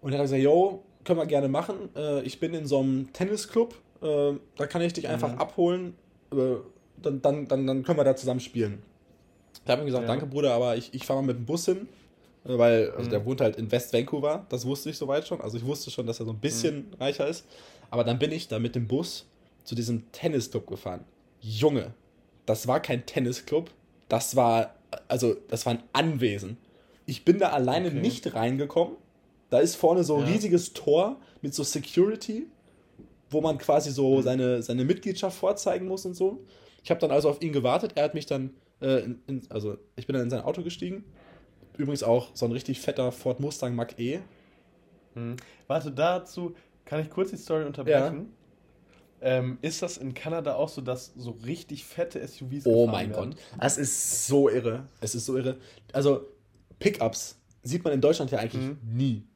Und er hat gesagt, yo, können wir gerne machen. Äh, ich bin in so einem Tennisclub. Äh, da kann ich dich einfach mhm. abholen. dann, dann, dann, dann können wir da zusammen spielen. Ich habe ihm gesagt, ja. danke Bruder, aber ich, ich fahre mal mit dem Bus hin. Weil, also mhm. der wohnt halt in West Vancouver, das wusste ich soweit schon. Also ich wusste schon, dass er so ein bisschen mhm. reicher ist. Aber dann bin ich da mit dem Bus zu diesem Tennisclub gefahren. Junge, das war kein Tennisclub, das war, also, das war ein Anwesen. Ich bin da alleine okay. nicht reingekommen. Da ist vorne so ein ja. riesiges Tor mit so Security, wo man quasi so mhm. seine, seine Mitgliedschaft vorzeigen muss und so. Ich habe dann also auf ihn gewartet. Er hat mich dann, äh, in, in, also ich bin dann in sein Auto gestiegen. Übrigens auch so ein richtig fetter Ford Mustang Mach E. Mhm. Warte, dazu kann ich kurz die Story unterbrechen. Ja. Ähm, ist das in Kanada auch so, dass so richtig fette SUVs Oh mein werden? Gott, das ist so irre. Es ist so irre. Also Pickups sieht man in Deutschland ja eigentlich mhm. nie.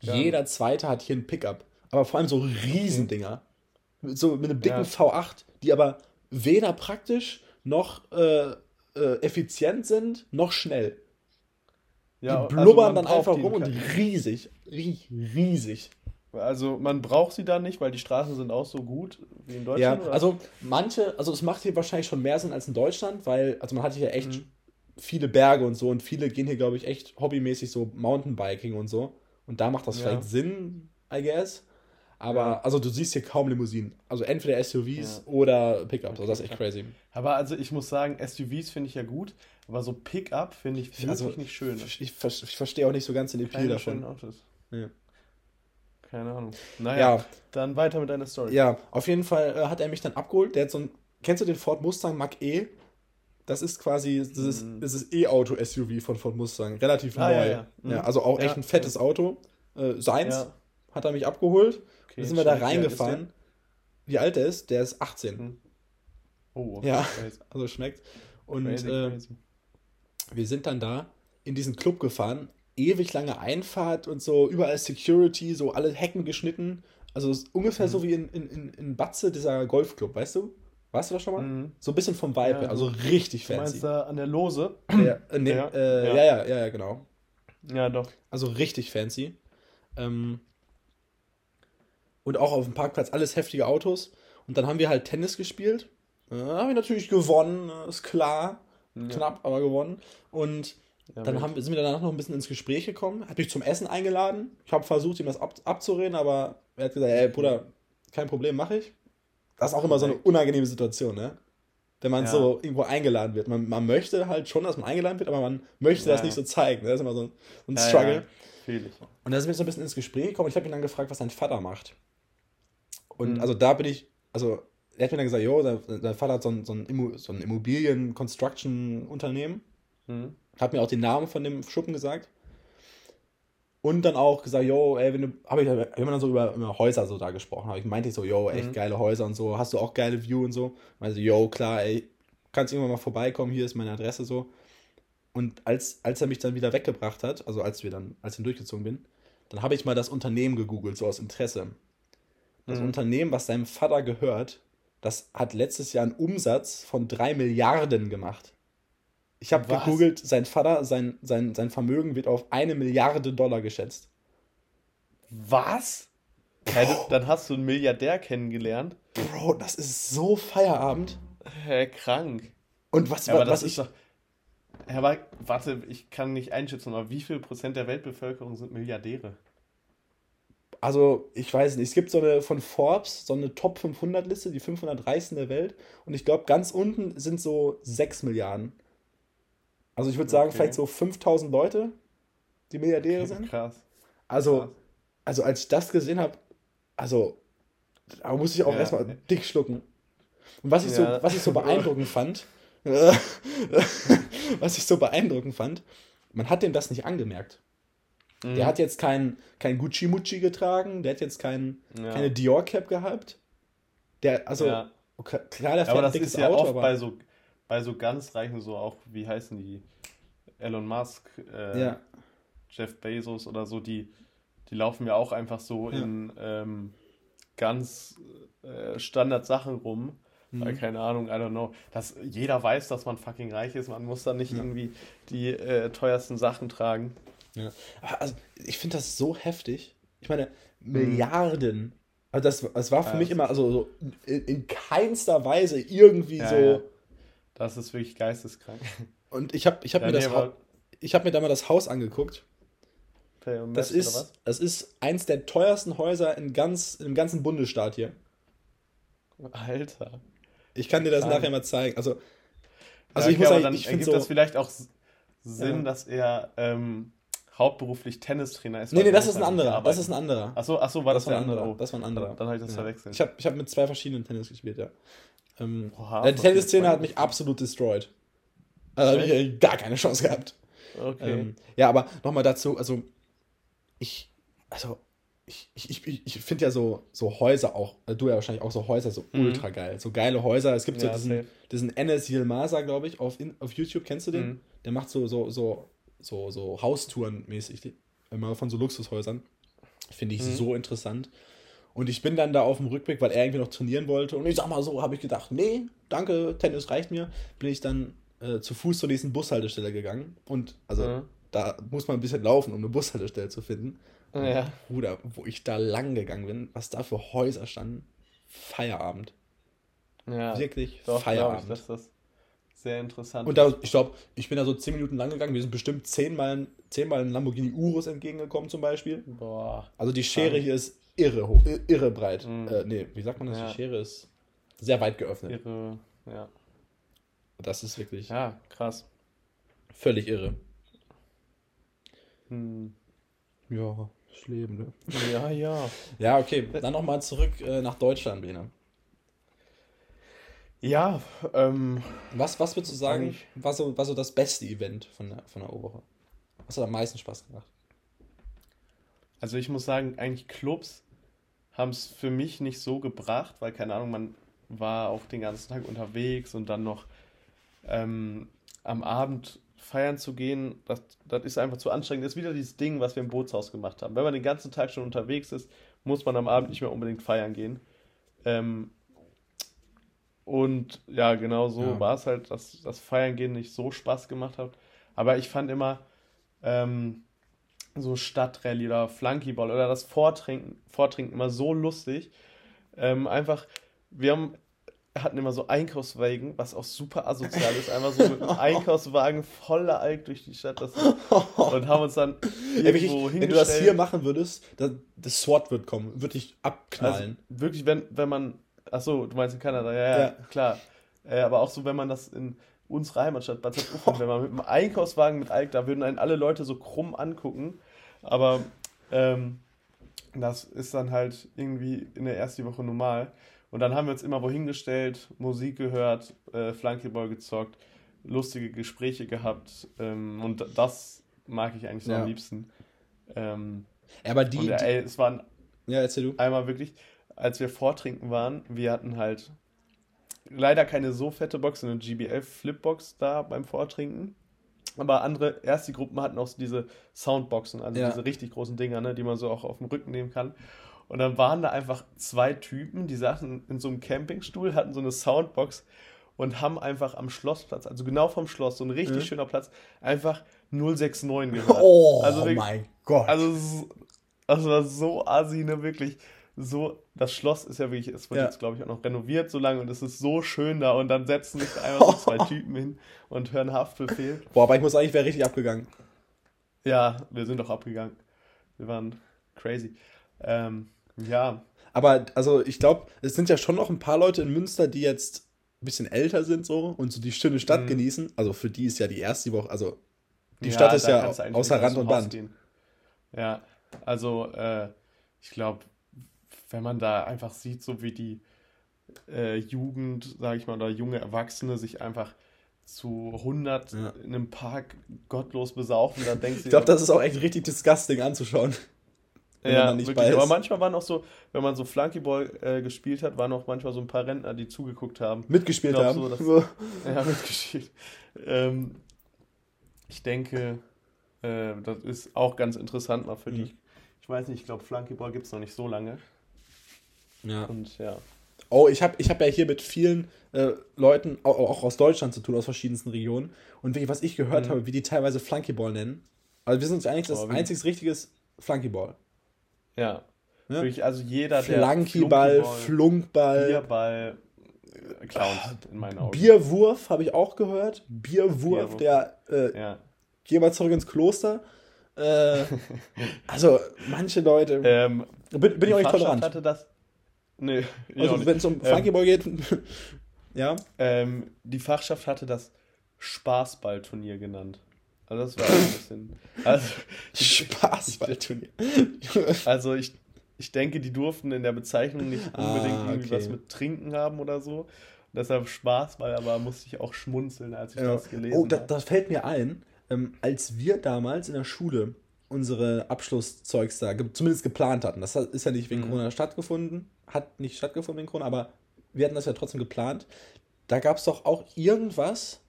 Ja. Jeder Zweite hat hier ein Pickup. Aber vor allem so Riesendinger. Okay. So mit einem dicken ja. V8, die aber weder praktisch noch äh, äh, effizient sind, noch schnell. Ja, die also blubbern also dann einfach rum und riesig, riesig. Also man braucht sie da nicht, weil die Straßen sind auch so gut wie in Deutschland. Ja, oder? also manche, also es macht hier wahrscheinlich schon mehr Sinn als in Deutschland, weil, also man hat hier echt mhm. viele Berge und so und viele gehen hier, glaube ich, echt hobbymäßig so Mountainbiking und so. Und da macht das ja. vielleicht Sinn, I guess. Aber, ja. also du siehst hier kaum Limousinen. Also entweder SUVs ja. oder Pickups. Also das ist echt crazy. Aber also ich muss sagen, SUVs finde ich ja gut, aber so Pickup finde ich wirklich also, nicht schön. Ich, ich, verstehe auch nicht so ganz den Appeal davon. Autos. Ja. Keine Ahnung. Naja, ja. dann weiter mit deiner Story. Ja, auf jeden Fall äh, hat er mich dann abgeholt. Der hat so ein, kennst du den Ford Mustang Mach E? Das ist quasi dieses, mm. dieses E-Auto-SUV von Ford Mustang. Relativ ah, neu. Ja, ja. Mhm. ja, also auch echt ein fettes Auto. Äh, seins hat er mich abgeholt. Okay, dann sind wir da reingefahren. Wie alt er ist? Der ist 18. Mhm. Oh, okay. Ja, also schmeckt. Und crazy, äh, crazy. wir sind dann da in diesen Club gefahren ewig lange Einfahrt und so, überall Security, so alle Hecken geschnitten. Also ungefähr mhm. so wie in, in, in Batze, dieser Golfclub, weißt du? Warst du das schon mal? Mhm. So ein bisschen vom Vibe her, ja, also richtig fancy. Du meinst da an der Lose? Ja, äh, nee, ja. Äh, ja. ja, ja, ja, genau. Ja, doch. Also richtig fancy. Ähm, und auch auf dem Parkplatz alles heftige Autos. Und dann haben wir halt Tennis gespielt. Äh, haben wir natürlich gewonnen, ist klar. Knapp, aber gewonnen. Und ja, dann haben, sind wir danach noch ein bisschen ins Gespräch gekommen, hat mich zum Essen eingeladen. Ich habe versucht, ihm das ab, abzureden, aber er hat gesagt, ey Bruder, kein Problem, mache ich. Das ist auch immer so eine unangenehme Situation, ne? Wenn man ja. so irgendwo eingeladen wird. Man, man möchte halt schon, dass man eingeladen wird, aber man möchte ja. das nicht so zeigen. Das ist immer so ein, ein Struggle. Und da sind wir so ein bisschen ins Gespräch gekommen ich habe ihn dann gefragt, was sein Vater macht. Und mhm. also da bin ich, also er hat mir dann gesagt, jo, sein, Vater hat so ein, so ein, so ein Immobilien-Construction-Unternehmen. Mhm. Hat mir auch den Namen von dem Schuppen gesagt. Und dann auch gesagt, yo, ey, wenn du, habe ich immer dann so über, über Häuser so da gesprochen. Habe ich meinte ich so, yo, echt mhm. geile Häuser und so, hast du auch geile View und so. Meinte, yo, klar, ey, kannst irgendwann mal vorbeikommen, hier ist meine Adresse so. Und als, als er mich dann wieder weggebracht hat, also als wir dann, als ich dann durchgezogen bin, dann habe ich mal das Unternehmen gegoogelt, so aus Interesse. Das mhm. Unternehmen, was seinem Vater gehört, das hat letztes Jahr einen Umsatz von drei Milliarden gemacht. Ich habe gegoogelt, sein Vater, sein, sein, sein Vermögen wird auf eine Milliarde Dollar geschätzt. Was? Ja, dann hast du einen Milliardär kennengelernt. Bro, das ist so Feierabend. Hä, krank. Und was, ja, aber was das ich. Ist doch, aber warte, ich kann nicht einschätzen, aber wie viel Prozent der Weltbevölkerung sind Milliardäre? Also, ich weiß nicht, es gibt so eine von Forbes, so eine Top 500 Liste, die 500 reichsten der Welt. Und ich glaube, ganz unten sind so 6 Milliarden. Also, ich würde sagen, Okay. vielleicht so 5000 Leute, die Milliardäre sind. Krass. Also, Krass. also als ich das gesehen habe, also, da musste ich auch Ja. erstmal dick schlucken. Und was ich, so, Ja. was ich so beeindruckend fand, was ich so beeindruckend fand, man hat dem das nicht angemerkt. Mhm. Der hat jetzt kein, kein Gucci-Mucci getragen, der hat jetzt kein, Ja. keine Dior-Cap gehabt. Der, also, okay, klar, der fährt aber ein das dickes ist ja Auto, oft bei so, bei so ganz reichen, so auch, wie heißen die? Elon Musk, äh, ja, Jeff Bezos oder so, die, die laufen ja auch einfach so Ja. in ähm, ganz äh, Standard-Sachen rum. Weil, Mhm. keine Ahnung, I don't know. Das, jeder weiß, dass man fucking reich ist. Man muss da nicht Ja. irgendwie die äh, teuersten Sachen tragen. Ja. Aber Also, ich finde das so heftig. Ich meine, Mhm. Milliarden. Also das, das war für Ja, mich immer, also so in, in keinster Weise irgendwie so. Das ist wirklich geisteskrank. Und ich habe ich hab Ja, mir, nee, das ich hab mir da mal das Haus angeguckt. Das ist, das ist eins der teuersten Häuser in ganz, im ganzen Bundesstaat hier. Alter. Ich kann dir das Krank. nachher mal zeigen. Also, also ja, ich okay, muss sagen, dann ich finde ergibt so. das vielleicht auch Sinn, Ja. dass er ähm, hauptberuflich Tennistrainer ist. nee, nee, er das ist ein halt anderer. Das ist ein anderer. Achso, achso, war das, das war ein andere? anderer. Oh, Das war ein anderer. Dann, dann habe ich das Ja. verwechselt. Ich habe ich hab mit zwei verschiedenen Tennis gespielt, ja. Ähm, Oha, was Tennistrainer für hat mich absolut destroyed. Also habe ich äh, gar keine Chance gehabt. Okay. Ähm, ja, aber nochmal dazu, also ich, also ich, ich, ich, ich finde ja so, so Häuser auch, äh, du ja wahrscheinlich auch so Häuser so Mhm. ultra geil. So geile Häuser. Es gibt so Ja, diesen, safe. diesen Enes Yilmaz, glaube ich, auf, in, auf YouTube, kennst du den? Mhm. Der macht so, so, so, so, so Haustouren mäßig, die- immer von so Luxushäusern. Finde ich Mhm. so interessant. Und ich bin dann da auf dem Rückweg, weil er irgendwie noch trainieren wollte. Und ich sag mal so, habe ich gedacht, nee, danke, Tennis reicht mir. Bin ich dann äh, zu Fuß zur nächsten Bushaltestelle gegangen. Und also Mhm. da muss man ein bisschen laufen, um eine Bushaltestelle zu finden. Und Ja. Bruder, wo ich da lang gegangen bin, was da für Häuser standen, Feierabend. ja. Wirklich Doch, ich, Feierabend. dass das sehr interessant Und da, ich glaube, ich bin da so 10 Minuten lang gegangen. Wir sind bestimmt 10 Mal, 10 Mal ein Lamborghini Urus entgegengekommen zum Beispiel. Boah. Also die Schere Krank. hier ist irre hoch, ir- irre breit. Mhm. Äh, nee, wie sagt man das? Ja. Die Schere ist sehr weit geöffnet. Irre. Ja. Das ist wirklich Ja, krass. völlig irre. Hm. Ja, das Leben, ne? Ja, ja. Ja, okay. Dann nochmal zurück äh, nach Deutschland, Bene. Ja, ähm, Was, was würdest du sagen, war so, war so das beste Event von der, von der O-Woche? Was hat am meisten Spaß gemacht? Also ich muss sagen, eigentlich Clubs haben es für mich nicht so gebracht, weil keine Ahnung, man war auch den ganzen Tag unterwegs und dann noch ähm, am Abend feiern zu gehen, das, das ist einfach zu anstrengend. Das ist wieder dieses Ding, was wir im Bootshaus gemacht haben. Wenn man den ganzen Tag schon unterwegs ist, muss man am Abend nicht mehr unbedingt feiern gehen. Ähm, und ja, genau so Ja. war es halt, dass das Feiern gehen nicht so Spaß gemacht hat. Aber ich fand immer ähm, so Stadtrallye oder Flunkyball oder das Vortrinken, Vortrinken immer so lustig. Ähm, einfach, wir haben, hatten immer so Einkaufswagen, was auch super asozial ist, einfach so mit einem Einkaufswagen voller Alk durch die Stadt das, und haben uns dann Ey, irgendwo wenn du das hier machen würdest, das, das SWAT wird kommen, wird dich Also abknallen. wirklich, wenn, wenn man, ach so, du meinst in Kanada, ja, ja, Ja. klar. Äh, aber auch so, wenn man das in unsere Heimatstadt Bad Salzuflen, wenn man mit einem Einkaufswagen mit Alk, da würden einen alle Leute so krumm angucken. Aber ähm, das ist dann halt irgendwie in der ersten Woche normal. Und dann haben wir uns immer wohin gestellt, Musik gehört, äh, Flunkyball gezockt, lustige Gespräche gehabt. Ähm, und das mag ich eigentlich so Ja. am liebsten. Ähm, aber die, und die ey, es waren ja, erzähl du. einmal wirklich, als wir vortrinken waren, wir hatten halt leider keine so fette Box, eine GBL Flipbox da beim Vortrinken. Aber andere, erst die Gruppen hatten auch so diese Soundboxen, also Ja. diese richtig großen Dinger, ne, die man so auch auf dem Rücken nehmen kann. Und dann waren da einfach zwei Typen, die saßen in so einem Campingstuhl, hatten so eine Soundbox und haben einfach am Schlossplatz, also genau vom Schloss, so ein richtig Mhm. schöner Platz, einfach 069 gehört. Oh Also wirklich- mein Gott. Also, das war so assi, ne, wirklich. So, das Schloss ist ja wirklich, es wird Ja. jetzt, glaube ich, auch noch renoviert so lange und es ist so schön da und dann setzen sich einfach so zwei Typen hin und hören Haftbefehl. Boah, aber ich muss sagen, ich wäre richtig abgegangen. Ja, wir sind doch abgegangen. Wir waren crazy. Ähm, ja. Aber also ich glaube, es sind ja schon noch ein paar Leute in Münster, die jetzt ein bisschen älter sind so und so die schöne Stadt mhm. genießen. Also für die ist ja die erste Woche, also die ja, Stadt ist ja außer Rand und Band. Ja, also äh, ich glaube, wenn man da einfach sieht, so wie die äh, Jugend, sage ich mal, oder junge Erwachsene sich einfach zu 100 ja. in einem Park gottlos besaufen, dann denkst du. Ich glaube, das ist auch echt richtig disgusting anzuschauen. ja, wirklich, aber manchmal waren auch so, wenn man so Flunkyball äh, gespielt hat, waren auch manchmal so ein paar Rentner, die zugeguckt haben. Mitgespielt haben. So, dass, ja, mitgespielt. Ähm, ich denke, äh, das ist auch ganz interessant mal für mhm. dich. Ich weiß nicht, ich glaube, Flunkyball gibt es noch nicht so lange. Ja. Und ja. Oh, ich habe ich hab ja hier mit vielen äh, Leuten, auch, auch, aus Deutschland zu tun, aus verschiedensten Regionen. Und wirklich, was ich gehört mhm. habe, wie die teilweise Flunkyball nennen. Also wir sind uns eigentlich das oh, einzig richtiges Flunkyball. Ja. ja? Wirklich, also jeder, der Flunkyball, Flunkball, Bierball, äh, Clowns in meinen Augen. Bierwurf habe ich auch gehört. Bierwurf, Bierwurf. der äh, ja. geh mal zurück ins Kloster. Äh, also manche Leute. Ähm, bin, bin ich auch nicht tolerant. hatte das. Nee, also wenn es um Flunkyball ähm, geht, ja. Ähm, die Fachschaft hatte das Spaßballturnier genannt. Also das war ein bisschen. Also, Spaßballturnier. also ich, ich denke, die durften in der Bezeichnung nicht ah, unbedingt ah, okay. irgendwie was mit Trinken haben oder so. Deshalb Spaßball, aber musste ich auch schmunzeln, als ich ja. das gelesen habe. Oh, da, das fällt mir ein, ähm, als wir damals in der Schule unsere Abschlusszeugs da ge zumindest geplant hatten. Das ist ja nicht wegen mhm. Corona stattgefunden, hat nicht stattgefunden wegen Corona, aber wir hatten das ja trotzdem geplant. Da gab es doch auch irgendwas,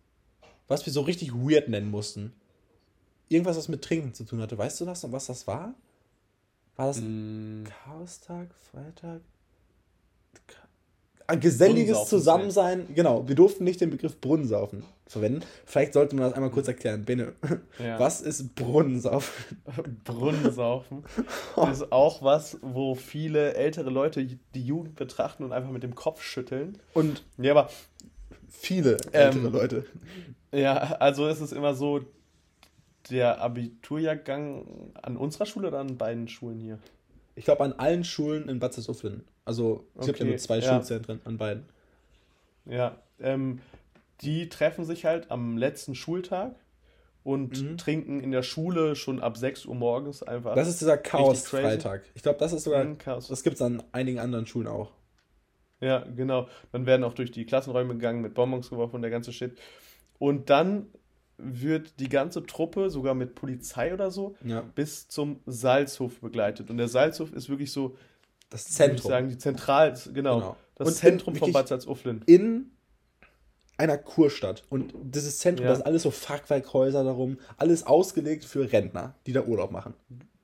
was wir so richtig weird nennen mussten. Irgendwas, was mit Trinken zu tun hatte. Weißt du das und was das war? War das mm. Chaostag, Freitag? Ein geselliges Zusammensein. Genau, wir durften nicht den Begriff Brunnensaufen verwenden. Vielleicht sollte man das einmal kurz erklären. Bene, ja. was ist Brunnensaufen? Brunnensaufen ist auch was, wo viele ältere Leute die Jugend betrachten und einfach mit dem Kopf schütteln. Und ja, aber viele ältere ähm, Leute. Ja, also ist es immer so, der Abiturjahrgang an unserer Schule oder an beiden Schulen hier? Ich glaube an allen Schulen in Bad Salzuflen. Also es okay, gibt ja nur zwei ja. Schulzentren an beiden. Ja, ähm, die treffen sich halt am letzten Schultag und mhm. trinken in der Schule schon ab 6 Uhr morgens einfach. Das ist dieser Chaos-Freitag. Ich glaube, das ist sogar. Mhm, Chaos. Das gibt es an einigen anderen Schulen auch. Ja, genau. Dann werden auch durch die Klassenräume gegangen, mit Bonbons geworfen und der ganze Shit. Und dann wird die ganze Truppe, sogar mit Polizei oder so, ja. bis zum Salzhof begleitet. Und der Salzhof ist wirklich so, das Zentrum. Ich sagen, die Zentral, genau, genau. das und Zentrum von Bad Salzuflen. In einer Kurstadt. Und dieses Zentrum, ja. das ist alles so Fachwerkhäuser darum, alles ausgelegt für Rentner, die da Urlaub machen.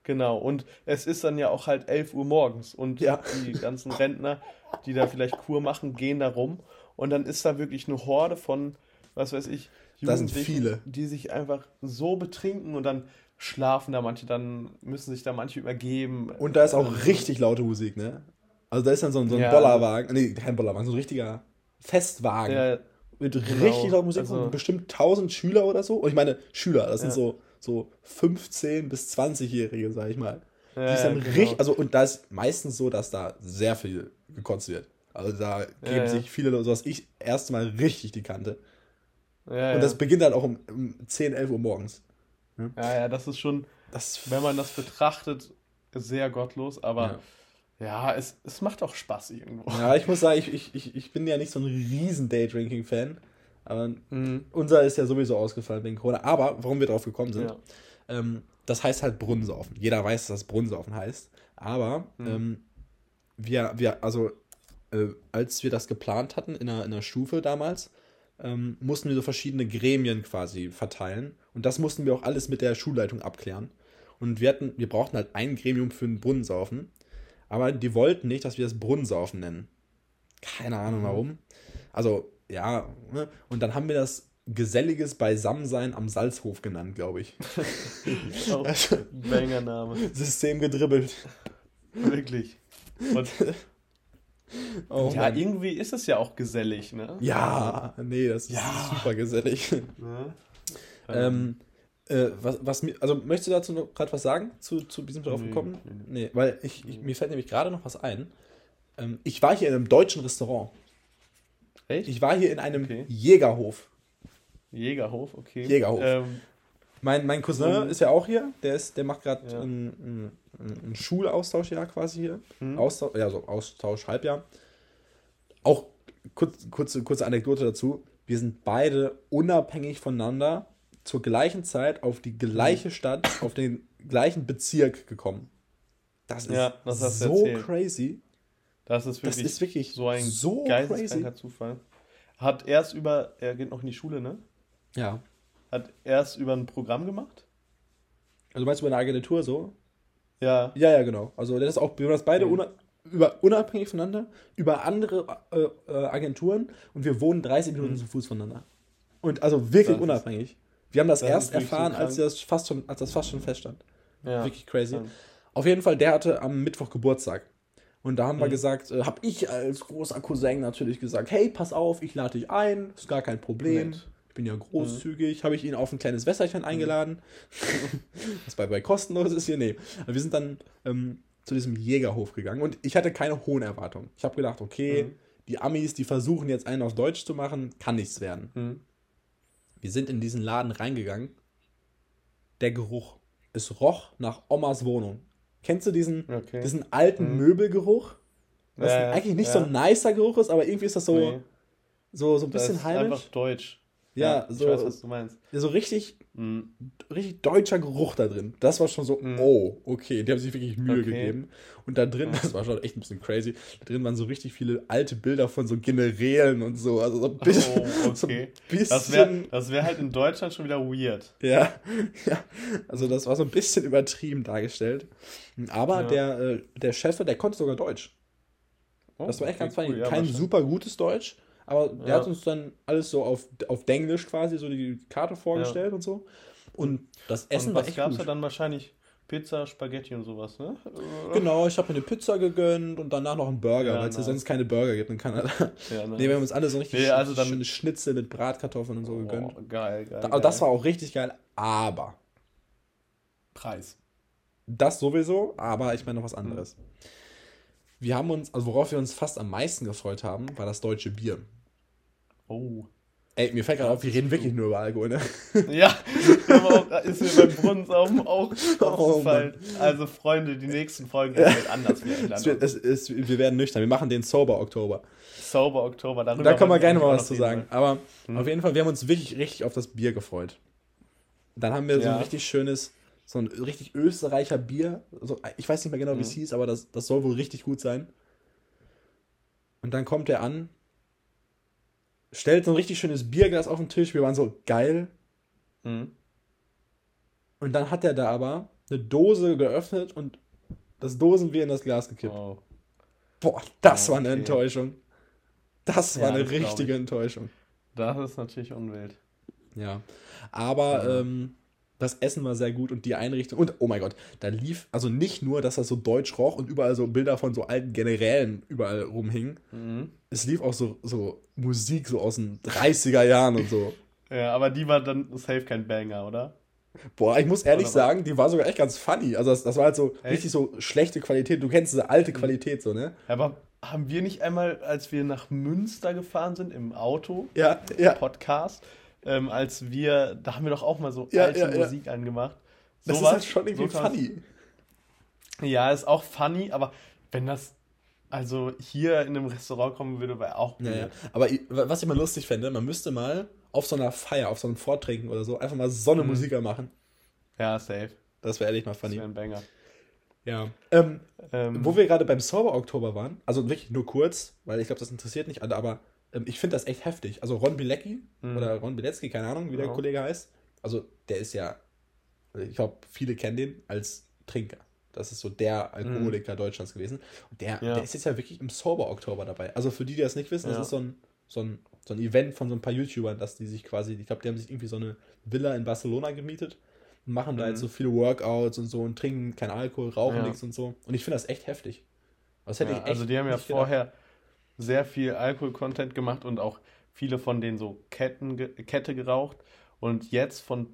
Genau, und es ist dann ja auch halt 11 Uhr morgens und ja. die ganzen Rentner, die da vielleicht Kur machen, gehen da rum und dann ist da wirklich eine Horde von, was weiß ich, Jugendlichen, die sich einfach so betrinken und dann schlafen da manche, dann müssen sich da manche übergeben. Und da ist auch ähm, richtig laute Musik, ne? Also da ist dann so ein, so ein ja. Bollerwagen, nee, kein Bollerwagen, so ein richtiger Festwagen. Ja, mit genau. richtig lauter Musik also, bestimmt 1000 Schüler oder so. Und ich meine, Schüler, das ja. sind so, so 15- bis 20-Jährige, sag ich mal. Die sind genau. richtig, also und da ist meistens so, dass da sehr viel gekotzt wird. Also da geben sich viele, so was ich erstmal richtig die Kante. Ja, und das beginnt dann auch um, um 10, 11 Uhr morgens. Ja, ja, das ist schon, das, wenn man das betrachtet, sehr gottlos, aber ja, es, es macht auch Spaß irgendwo. Ja, ich muss sagen, ich, ich, ich bin ja nicht so ein riesen Daydrinking-Fan. Aber mhm. unser ist ja sowieso ausgefallen wegen Corona. Aber warum wir drauf gekommen sind, ja. ähm, das heißt halt Brunnensaufen. Jeder weiß, dass das Brunnensaufen heißt. Aber mhm. ähm, wir, wir, also äh, als wir das geplant hatten in der, in der Stufe damals, ähm, mussten wir so verschiedene Gremien quasi verteilen. Und das mussten wir auch alles mit der Schulleitung abklären. Und wir hatten, wir brauchten halt ein Gremium für den Brunnensaufen. Aber die wollten nicht, dass wir das Brunnensaufen nennen. Keine Ahnung mhm. warum. Also, ja, ne? und dann haben wir das geselliges Beisammensein am Salzhof genannt, glaube ich. also, Banger-Name. System gedribbelt. Wirklich. Und oh, ja, Mann. irgendwie ist es ja auch gesellig, ne? Ja, nee, das ist ja. super gesellig. Ja. Ähm, Äh, was, was mir, also möchtest du dazu noch gerade was sagen, zu, zu diesem drauf gekommen? Nee, nee, weil ich, ich, mir fällt nämlich gerade noch was ein. Ähm, ich war hier in einem deutschen Restaurant. Echt? Ich war hier in einem okay. Jägerhof. Jägerhof, okay. Jägerhof. Ähm, mein, mein Cousin ist ja auch hier. Der, ist, der macht gerade ja. ein, ein, ein Schulaustauschjahr quasi hier. Mhm. Austausch, ja, so Austausch, Halbjahr. Auch kurz, kurze, kurze Anekdote dazu. Wir sind beide unabhängig voneinander zur gleichen Zeit auf die gleiche mhm. Stadt, auf den gleichen Bezirk gekommen. Das ist ja, das so crazy. Das ist wirklich, das ist wirklich so ein so geisteskranker Zufall. Hat erst über, er geht noch in die Schule, ne? Ja. Hat erst über ein Programm gemacht. Also meinst du über eine Agentur so? Ja. Ja, ja, genau. Also das ist auch, wir waren das beide mhm. über, unabhängig voneinander, über andere äh, äh, Agenturen und wir wohnen 30 Minuten mhm. zu Fuß voneinander. Und also wirklich das unabhängig. wir haben das, das erst erfahren, so als, das fast schon, als das fast schon feststand. Ja. Wirklich crazy. Ja. Auf jeden Fall, der hatte am Mittwoch Geburtstag. Und da haben mhm. wir gesagt, äh, habe ich als großer Cousin natürlich gesagt, hey, pass auf, ich lade dich ein, ist gar kein Problem. Nett. Ich bin ja großzügig. Mhm. Habe ich ihn auf ein kleines Wässerchen eingeladen. Was bei, bei kostenlos ist hier, nee. Aber wir sind dann ähm, zu diesem Jägerhof gegangen und ich hatte keine hohen Erwartungen. Ich habe gedacht, okay, mhm. die Amis, die versuchen jetzt einen auf Deutsch zu machen, kann nichts werden. Mhm. Wir sind in diesen Laden reingegangen. Der Geruch. Es roch nach Omas Wohnung. Kennst du diesen, okay. diesen alten mhm. Möbelgeruch? Was ja, eigentlich nicht ja. so ein nicer Geruch ist, aber irgendwie ist das so, nee. so, so ein bisschen das ist heimisch. einfach deutsch. Ja, ja so, ich weiß, was du meinst. So richtig, mhm. richtig deutscher Geruch da drin. Das war schon so, mhm. oh, okay, die haben sich wirklich Mühe okay. gegeben. Und da drin, das war schon echt ein bisschen crazy, da drin waren so richtig viele alte Bilder von so Generälen und so. Also so ein bisschen. Oh, okay. So bisschen das wäre das wär halt in Deutschland schon wieder weird. Ja, ja. Also das war so ein bisschen übertrieben dargestellt. Aber ja. der, äh, der Chef, der konnte sogar Deutsch. Oh, das war echt okay, ganz. Cool, ja, Kein super gutes Deutsch aber ja. er hat uns dann alles so auf, auf Denglisch quasi so die Karte vorgestellt ja. und so. Und das Essen und war echt gab's gut. ja dann wahrscheinlich Pizza, Spaghetti und sowas, ne? Genau, ich habe mir eine Pizza gegönnt und danach noch einen Burger, ja, weil es ja sonst keine Burger gibt in Kanada. Ja, nice. Nee, wir haben uns alle so richtig nee, also dann, Schnitzel mit Bratkartoffeln und so oh, gegönnt. Geil, geil. Da, geil. Das war auch richtig geil, aber. Preis. Das sowieso, aber ich meine noch was anderes. Mhm. Wir haben uns, also worauf wir uns fast am meisten gefreut haben, war das deutsche Bier. Oh. Ey, mir fällt gerade auf, wir reden wirklich nur über Alkohol, ne? Ja, ist mir beim Brunnen auch, auch aufgefallen. Oh, also, Freunde, die nächsten Folgen werden halt anders werden. Es es, es, wir werden nüchtern. Wir machen den Sober Oktober. Sober Oktober, darüber. Da kann man gerne mal was zu sagen. Fall. Aber hm. auf jeden Fall, wir haben uns wirklich richtig auf das Bier gefreut. Dann haben wir ja. so ein richtig schönes, so ein richtig Österreicher Bier. So, ich weiß nicht mehr genau, wie es hm. hieß, aber das, das soll wohl richtig gut sein. Und dann kommt er an stellt so ein richtig schönes Bierglas auf den Tisch. Wir waren so geil. Mhm. Und dann hat er da aber eine Dose geöffnet und das Dosenbier in das Glas gekippt. Oh. Boah, das okay. war eine Enttäuschung. Das ja, war eine das richtige Enttäuschung. Das ist natürlich unwild. Ja. Aber ja. Ähm, das Essen war sehr gut und die Einrichtung. Und oh mein Gott, da lief, also nicht nur, dass das so deutsch roch und überall so Bilder von so alten Generälen überall rumhingen. Mhm. Es lief auch so, so Musik so aus den 30er Jahren und so. Ja, aber die war dann safe kein Banger, oder? Boah, ich muss ehrlich sagen, die war sogar echt ganz funny. Also das, das war halt so echt? richtig so schlechte Qualität. Du kennst diese alte mhm. Qualität so, ne? Aber haben wir nicht einmal, als wir nach Münster gefahren sind im Auto, ja, ja. Podcast, ähm, als wir, da haben wir doch auch mal so ja, alte ja, Musik ja. angemacht. So das was, ist halt schon irgendwie so funny. Ja, ist auch funny, aber wenn das also hier in einem Restaurant kommen würde, wäre auch gut. Ja, ja. Aber was ich mal lustig fände, man müsste mal auf so einer Feier, auf so einem Vortrinken oder so, einfach mal so eine mhm. Musiker machen. Ja, safe. Das wäre ehrlich mal funny. Das wäre ein Banger. Ja. Ähm, ähm, wo wir gerade beim Sober Oktober waren, also wirklich nur kurz, weil ich glaube, das interessiert nicht alle, aber ich finde das echt heftig. Also Ron Bilecki mhm. oder Ron Bilecki, keine Ahnung, wie der Kollege heißt. Also der ist ja, ich glaube, viele kennen den als Trinker. Das ist so der Alkoholiker mhm. Deutschlands gewesen. Und der, ja. der ist jetzt ja wirklich im Sober Oktober dabei. Also für die, die das nicht wissen, ja. das ist so ein, so, ein, so ein Event von so ein paar YouTubern, dass die sich quasi, ich glaube, die haben sich irgendwie so eine Villa in Barcelona gemietet und machen mhm. da jetzt so viele Workouts und so und trinken kein Alkohol, rauchen nichts und so. Und ich finde das echt heftig. Das hätte ich echt Also die haben ja vorher, gedacht sehr viel Alkohol-Content gemacht und auch viele von denen so Ketten, Kette geraucht. Und jetzt von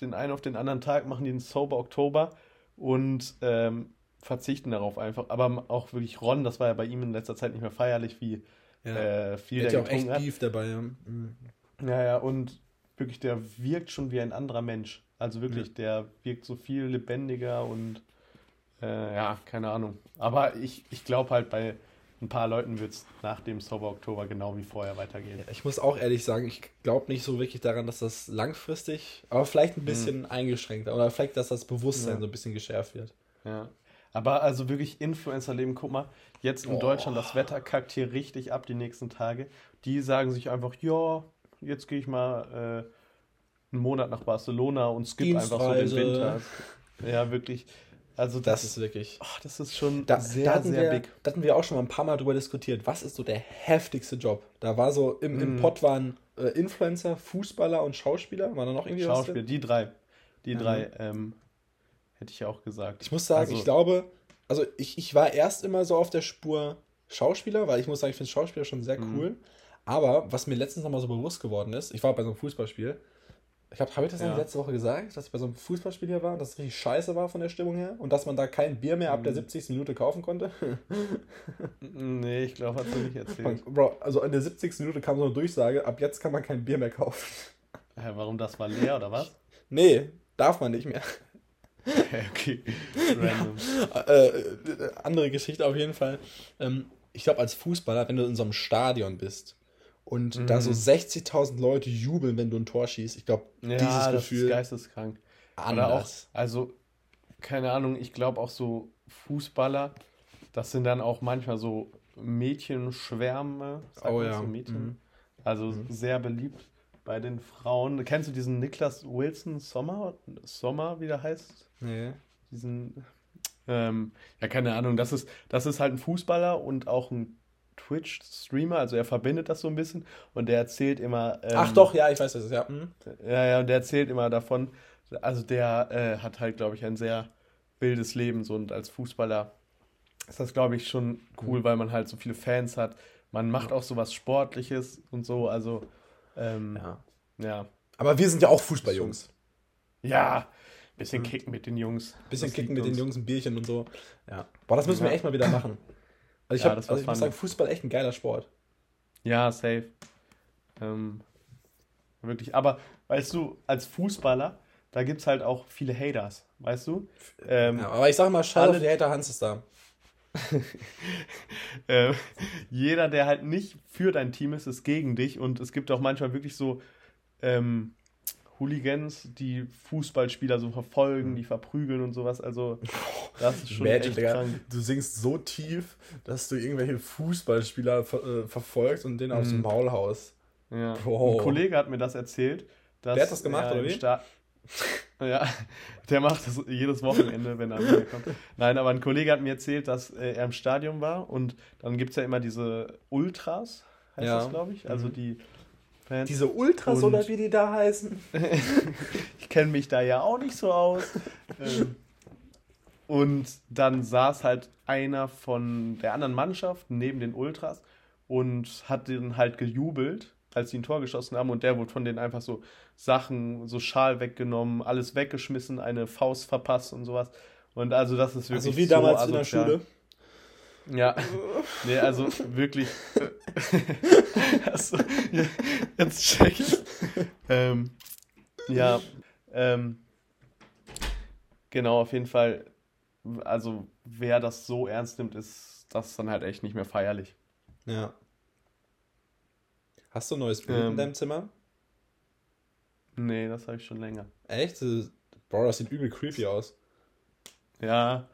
den einen auf den anderen Tag machen die einen Sober Oktober und ähm, verzichten darauf einfach. Aber auch wirklich Ron, das war ja bei ihm in letzter Zeit nicht mehr feierlich, wie ja. äh, viel der ja auch echt hat. Beef dabei. Ja. Mhm. ja, ja, und wirklich, der wirkt schon wie ein anderer Mensch. Also wirklich, ja. der wirkt so viel lebendiger und äh, ja, keine Ahnung. Aber ich, ich glaube halt, bei ein paar Leuten wird es nach dem Sober Oktober genau wie vorher weitergehen. Ja, ich muss auch ehrlich sagen, ich glaube nicht so wirklich daran, dass das langfristig, aber vielleicht ein bisschen mhm. eingeschränkter oder vielleicht, dass das Bewusstsein ja. so ein bisschen geschärft wird. Ja. Aber also wirklich Influencer-Leben, guck mal, jetzt in oh. Deutschland, das Wetter kackt hier richtig ab die nächsten Tage. Die sagen sich einfach, ja, jetzt gehe ich mal äh, einen Monat nach Barcelona und skip einfach so den Winter. Ja, wirklich. Also das, das ist wirklich. Oh, das ist schon da, sehr, da sehr wir, big. Da hatten wir auch schon mal ein paar Mal drüber diskutiert. Was ist so der heftigste Job? Da war so, im, im mm. Pod waren äh, Influencer, Fußballer und Schauspieler. War da noch irgendwie Schauspieler, was? Schauspieler, die drei. Die mhm. drei, ähm, hätte ich ja auch gesagt. Ich muss sagen, also, ich glaube, also ich, ich war erst immer so auf der Spur Schauspieler, weil ich muss sagen, ich finde Schauspieler schon sehr mhm. cool. Mm. Aber was mir letztens nochmal so bewusst geworden ist, ich war bei so einem Fußballspiel ich habe hab ich das ja. letzte Woche gesagt, dass ich bei so einem Fußballspiel hier war, dass es richtig scheiße war von der Stimmung her und dass man da kein Bier mehr ab der 70. Mhm. Minute kaufen konnte? nee, ich glaube, hast du nicht erzählt. Bro, also in der 70. Minute kam so eine Durchsage, ab jetzt kann man kein Bier mehr kaufen. Ja, warum das war leer oder was? Nee, darf man nicht mehr. okay, random. Ja, äh, andere Geschichte auf jeden Fall. Ähm, ich glaube, als Fußballer, wenn du in so einem Stadion bist und mhm. da so 60.000 Leute jubeln, wenn du ein Tor schießt. Ich glaube, ja, dieses das Gefühl. Ist geisteskrank. Anders. Oder auch, also, keine Ahnung, ich glaube auch so Fußballer, das sind dann auch manchmal so Mädchenschwärme. Oh ja. So Mädchen. Mhm. Also mhm. sehr beliebt bei den Frauen. Kennst du diesen Niklas Wilson Sommer? Sommer, wie der heißt? Nee. Diesen. Ähm, ja, keine Ahnung. Das ist, das ist halt ein Fußballer und auch ein Twitch-Streamer, also er verbindet das so ein bisschen und der erzählt immer. Ähm, Ach doch, ja, ich weiß das, ja. Mhm. Ja, ja, und der erzählt immer davon, also der äh, hat halt, glaube ich, ein sehr wildes Leben so und als Fußballer ist das, glaube ich, schon cool, mhm. weil man halt so viele Fans hat. Man macht auch so was Sportliches und so, also ähm, ja. ja. Aber wir sind ja auch Fußballjungs. Ja, bisschen mhm. kicken mit den Jungs. Bisschen kicken mit uns. den Jungs, ein Bierchen und so. Ja. Boah, das müssen ja. wir echt mal wieder machen. Also ich, ja, hab, also ich muss sagen, Fußball echt ein geiler Sport. Ja, safe. Ähm, wirklich. Aber weißt du, als Fußballer, da gibt es halt auch viele Haters, weißt du? Ähm, ja, aber ich sag mal, schade, die Hater Hans ist da. äh, jeder, der halt nicht für dein Team ist, ist gegen dich. Und es gibt auch manchmal wirklich so ähm, Hooligans, die Fußballspieler so verfolgen, die verprügeln und sowas. Also, das ist schon Magic, echt krank. Du singst so tief, dass du irgendwelche Fußballspieler ver äh, verfolgst und den mhm. aufs Maul haust. Ja. Ein Kollege hat mir das erzählt. Dass Der hat das gemacht, oder wie? Sta ja, der macht das jedes Wochenende, wenn er kommt. Nein, aber ein Kollege hat mir erzählt, dass äh, er im Stadion war und dann gibt es ja immer diese Ultras, heißt ja. das, glaube ich. Also mhm. die Fans. Diese Ultras und oder wie die da heißen. ich kenne mich da ja auch nicht so aus. ähm, und dann saß halt einer von der anderen Mannschaft neben den Ultras und hat den halt gejubelt, als sie ein Tor geschossen haben. Und der wurde von denen einfach so Sachen, so Schal weggenommen, alles weggeschmissen, eine Faust verpasst und sowas. Und also das ist wirklich. Also wie damals so in der Schule. Ja, nee, also wirklich. also, jetzt check ich. Ähm, ja, ähm, genau, auf jeden Fall. Also, wer das so ernst nimmt, ist das dann halt echt nicht mehr feierlich. Ja. Hast du ein neues Bild ähm, in deinem Zimmer? Nee, das habe ich schon länger. Echt? Bro, das sieht übel creepy aus. Ja,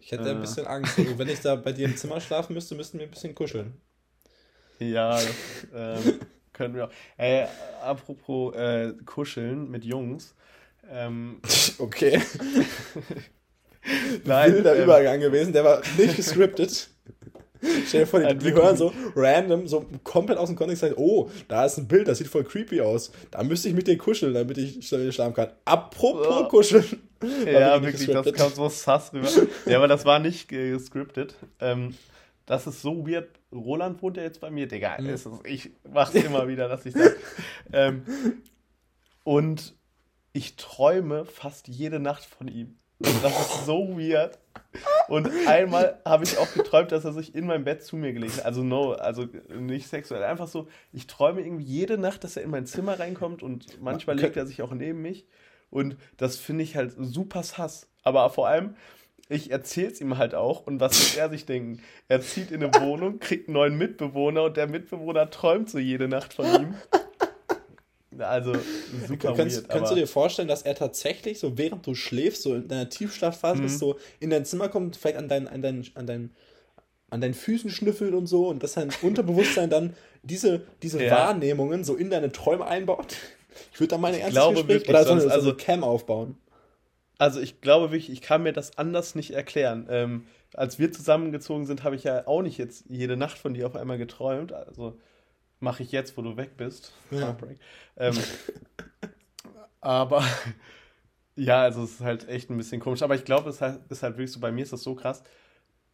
ich hätte äh. ein bisschen Angst. Also, wenn ich da bei dir im Zimmer schlafen müsste, müssten wir ein bisschen kuscheln. Ja, das ähm, können wir auch. Ey, apropos äh, kuscheln mit Jungs. Ähm, okay. Nein, wilder ähm, Übergang gewesen, der war nicht gescriptet. Stell dir vor, die, die hören so random, so komplett aus dem Kontext, sagen, oh, da ist ein Bild, das sieht voll creepy aus. Da müsste ich mit dir kuscheln, damit ich schlafen kann. Apropos oh. kuscheln. Ja, wirklich, das kam so sass rüber. Ja, aber das war nicht gescriptet. Ähm, das ist so weird. Roland wohnt ja jetzt bei mir, Digga. Mhm. Ist, ich mach's immer wieder, dass ich sag. ähm, und ich träume fast jede Nacht von ihm. Das ist so weird. Und einmal habe ich auch geträumt, dass er sich in mein Bett zu mir gelegt hat. Also no, also nicht sexuell. Einfach so, ich träume irgendwie jede Nacht, dass er in mein Zimmer reinkommt und manchmal legt er sich auch neben mich. Und das finde ich halt super sass. Aber vor allem, ich erzähle es ihm halt auch. Und was wird er sich denken? Er zieht in eine Wohnung, kriegt einen neuen Mitbewohner und der Mitbewohner träumt so jede Nacht von ihm. Also super Kannst, weird, kannst du dir vorstellen, dass er tatsächlich so während du schläfst, so in deiner Tiefschlafphase mhm. bist, so in dein Zimmer kommt, vielleicht an deinen, an deinen, an deinen, an deinen Füßen schnüffelt und so und dass sein Unterbewusstsein dann diese, diese ja. Wahrnehmungen so in deine Träume einbaut? Ich würde da meine ernste glaube Gespräch wirklich, oder so eine, also, Cam aufbauen. Also ich glaube wirklich, ich kann mir das anders nicht erklären. Ähm, als wir zusammengezogen sind, habe ich ja auch nicht jetzt jede Nacht von dir auf einmal geträumt. Also mache ich jetzt, wo du weg bist. Ja. Ähm, aber ja, also es ist halt echt ein bisschen komisch. Aber ich glaube, es ist halt wirklich so, bei mir ist das so krass,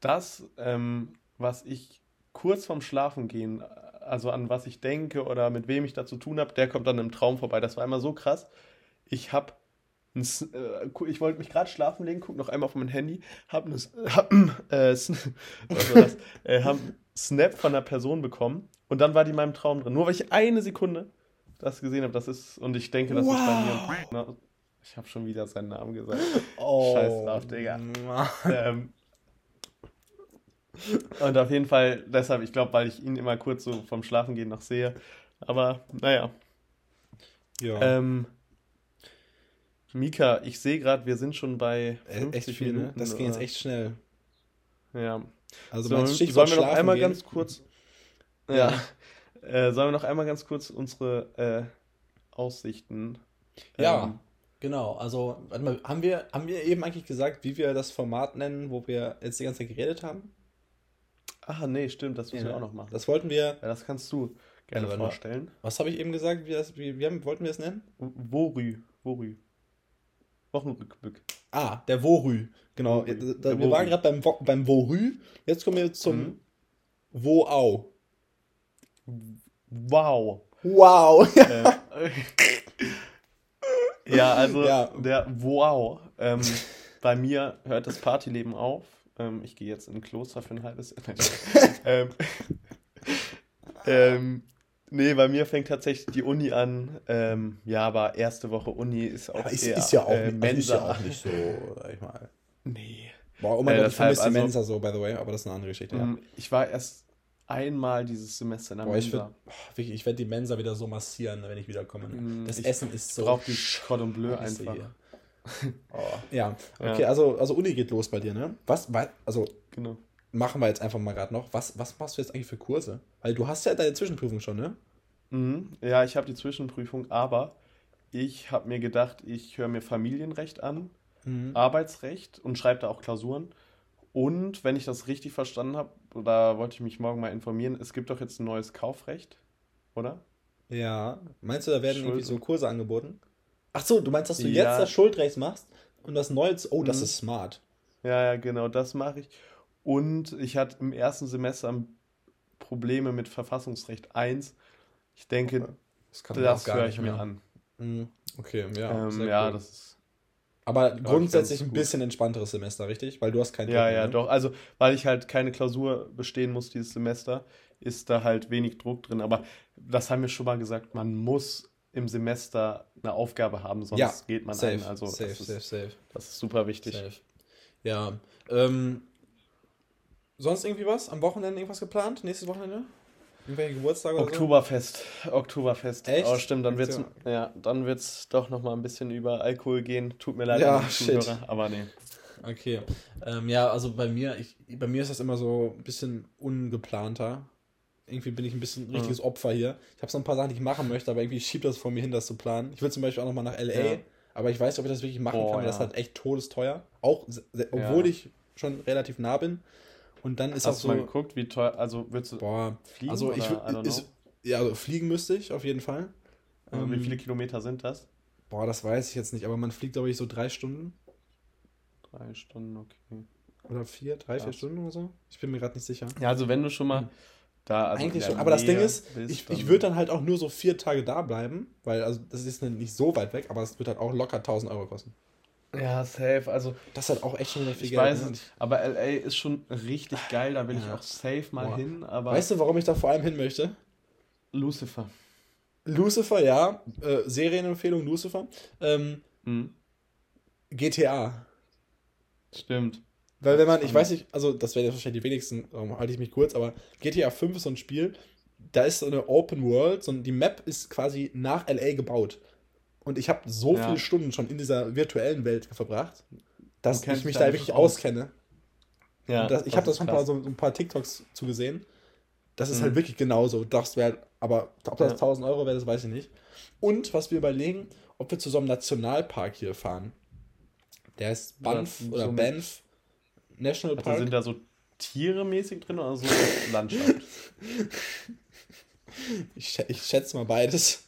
dass ähm, was ich kurz vorm Schlafen gehen, also an was ich denke oder mit wem ich da zu tun habe, der kommt dann im Traum vorbei. Das war immer so krass. Ich habe ich wollte mich gerade schlafen legen, guck noch einmal auf mein Handy, hab, eine, hab, äh, was war das? äh, hab Snap von einer Person bekommen und dann war die in meinem Traum drin. Nur weil ich eine Sekunde das gesehen habe, das ist, und ich denke, das wow. ist bei mir. Ich habe schon wieder seinen Namen gesagt. Oh, Scheiß drauf, Digga. Ähm, und auf jeden Fall, deshalb, ich glaube, weil ich ihn immer kurz so vom Schlafengehen noch sehe. Aber naja. Ja. Ähm, Mika, ich sehe gerade, wir sind schon bei 50 echt viel, ne? Minuten. Das ging jetzt echt schnell. Ja. Also so, sollen wir noch einmal gehen? ganz kurz. Ja. Äh, sollen wir noch einmal ganz kurz unsere äh, Aussichten. Ja, ähm, genau. Also, warte mal, haben wir, haben wir eben eigentlich gesagt, wie wir das Format nennen, wo wir jetzt die ganze Zeit geredet haben? Ah, nee, stimmt, das müssen ja, wir auch noch machen. Das wollten wir. Ja, das kannst du gerne ja, vorstellen. Was habe ich eben gesagt? Wie, das, wie, wie haben, wollten wir es nennen? Worü. Worü. Wochenrückblick. Ah, der Worü. Genau. Worü. wir Worü. waren gerade beim, beim Worü. Jetzt kommen wir zum mhm. Woau. Wow. Wow. Äh, ja, also ja. der Wow. Ähm, bei mir hört das Partyleben auf. Ähm, ich gehe jetzt in ein Kloster für ein halbes Jahr. ähm, ähm, nee, bei mir fängt tatsächlich die Uni an. Ähm, ja, aber erste Woche Uni ist auch ja, ist, eher, ist ja auch, äh, Mensa. Ist ja auch nicht so, sag ich mal. Nee. Boah, oh mein äh, Gott, ich vermisse die Mensa so, by the way, aber das ist eine andere Geschichte. Ja. Mm, ich war erst einmal dieses Semester in der Boah, Mensa. Ich, ich werde die Mensa wieder so massieren, wenn ich wiederkomme. Mm, das Essen ist so. Braucht die Cordon Bleu einfach. oh. Ja, okay, ja. Also, also Uni geht los bei dir, ne? Was, also, genau. Machen wir jetzt einfach mal gerade noch. Was, was machst du jetzt eigentlich für Kurse? Weil du hast ja deine Zwischenprüfung schon, ne? Mhm. Ja, ich habe die Zwischenprüfung, aber ich habe mir gedacht, ich höre mir Familienrecht an, mhm. Arbeitsrecht und schreibe da auch Klausuren. Und wenn ich das richtig verstanden habe, da wollte ich mich morgen mal informieren, es gibt doch jetzt ein neues Kaufrecht, oder? Ja. Meinst du, da werden Schuld irgendwie so Kurse angeboten? Ach so, du meinst, dass du ja. jetzt das Schuldrecht machst und das neue. Oh, das mhm. ist smart. Ja, ja, genau, das mache ich. Und ich hatte im ersten Semester Probleme mit Verfassungsrecht 1. Ich denke, das, das höre ich mir an. Mhm. Okay, ja. Ähm, ja, cool. das ist aber grundsätzlich ein bisschen entspannteres Semester, richtig? Weil du hast keine. Ja, Druck, ja, ne? doch. Also, weil ich halt keine Klausur bestehen muss dieses Semester, ist da halt wenig Druck drin. Aber das haben wir schon mal gesagt, man muss im Semester eine Aufgabe haben, sonst ja, geht man safe, ein. Also safe, das ist, safe, safe. Das ist super wichtig. Safe. Ja. Ähm, sonst irgendwie was? Am Wochenende irgendwas geplant? Nächstes Wochenende? Irgendwelche Geburtstage oder Oktoberfest. So? Oktoberfest. Echt? Oh, stimmt, dann wird's, ja, dann wird's doch noch mal ein bisschen über Alkohol gehen. Tut mir leid, ja, Zuhörer, aber nee. Okay. Ähm, ja, also bei mir, ich, bei mir ist das immer so ein bisschen ungeplanter. Irgendwie bin ich ein bisschen ein richtiges mhm. Opfer hier. Ich habe so ein paar Sachen, die ich machen möchte, aber irgendwie schiebt das vor mir hin, das zu planen. Ich will zum Beispiel auch noch mal nach LA, ja. aber ich weiß nicht, ob ich das wirklich machen Boah, kann, weil ja. das halt echt todesteuer. Auch, obwohl ja. ich schon relativ nah bin. Und dann ist Hast auch so. Hast du mal geguckt, wie teuer, also willst du boah, fliegen? Also ich ist, ja, also fliegen müsste ich auf jeden Fall. Ähm, wie viele Kilometer sind das? Boah, das weiß ich jetzt nicht, aber man fliegt, glaube ich, so drei Stunden. Drei Stunden, okay. Oder vier, drei, Krass. vier Stunden oder so? Ich bin mir gerade nicht sicher. Ja, also wenn du schon mal, Da, also Eigentlich schon. Aber das Ding ist, ich, ich würde dann halt auch nur so vier Tage da bleiben, weil also das ist nicht so weit weg, aber es wird halt auch locker 1000 Euro kosten. Ja, safe. Also, Das halt auch echt schon viel ich Geld. weiß ne? es nicht. Aber LA ist schon richtig geil. Da will ich Ja. auch safe mal Boah. hin. Aber Weißt du, warum ich da vor allem hin möchte? Lucifer. Lucifer, ja. Äh, Serienempfehlung Lucifer. Ähm, Mhm. GTA. Stimmt. Weil wenn man, ich weiß nicht, also das werden jetzt wahrscheinlich die wenigsten, darum halte ich mich kurz, aber GTA 5 ist so ein Spiel, da ist so eine Open World, so die Map ist quasi nach LA gebaut. Und ich habe so Ja. viele Stunden schon in dieser virtuellen Welt verbracht, dass ich mich da wirklich aus. auskenne. Ja, das, ich habe das schon ein paar, krass. so, so ein paar TikToks zugesehen. Das ist Mhm. halt wirklich genauso. Das wäre, aber ob das Ja. 1000 Euro wäre, das weiß ich nicht. Und was wir überlegen, ob wir zu so einem Nationalpark hier fahren. Der ist Banff Ja, oder so Banff National Also Park. sind da so Tiere mäßig drin oder so Landschaft? Ich, ich schätze mal beides.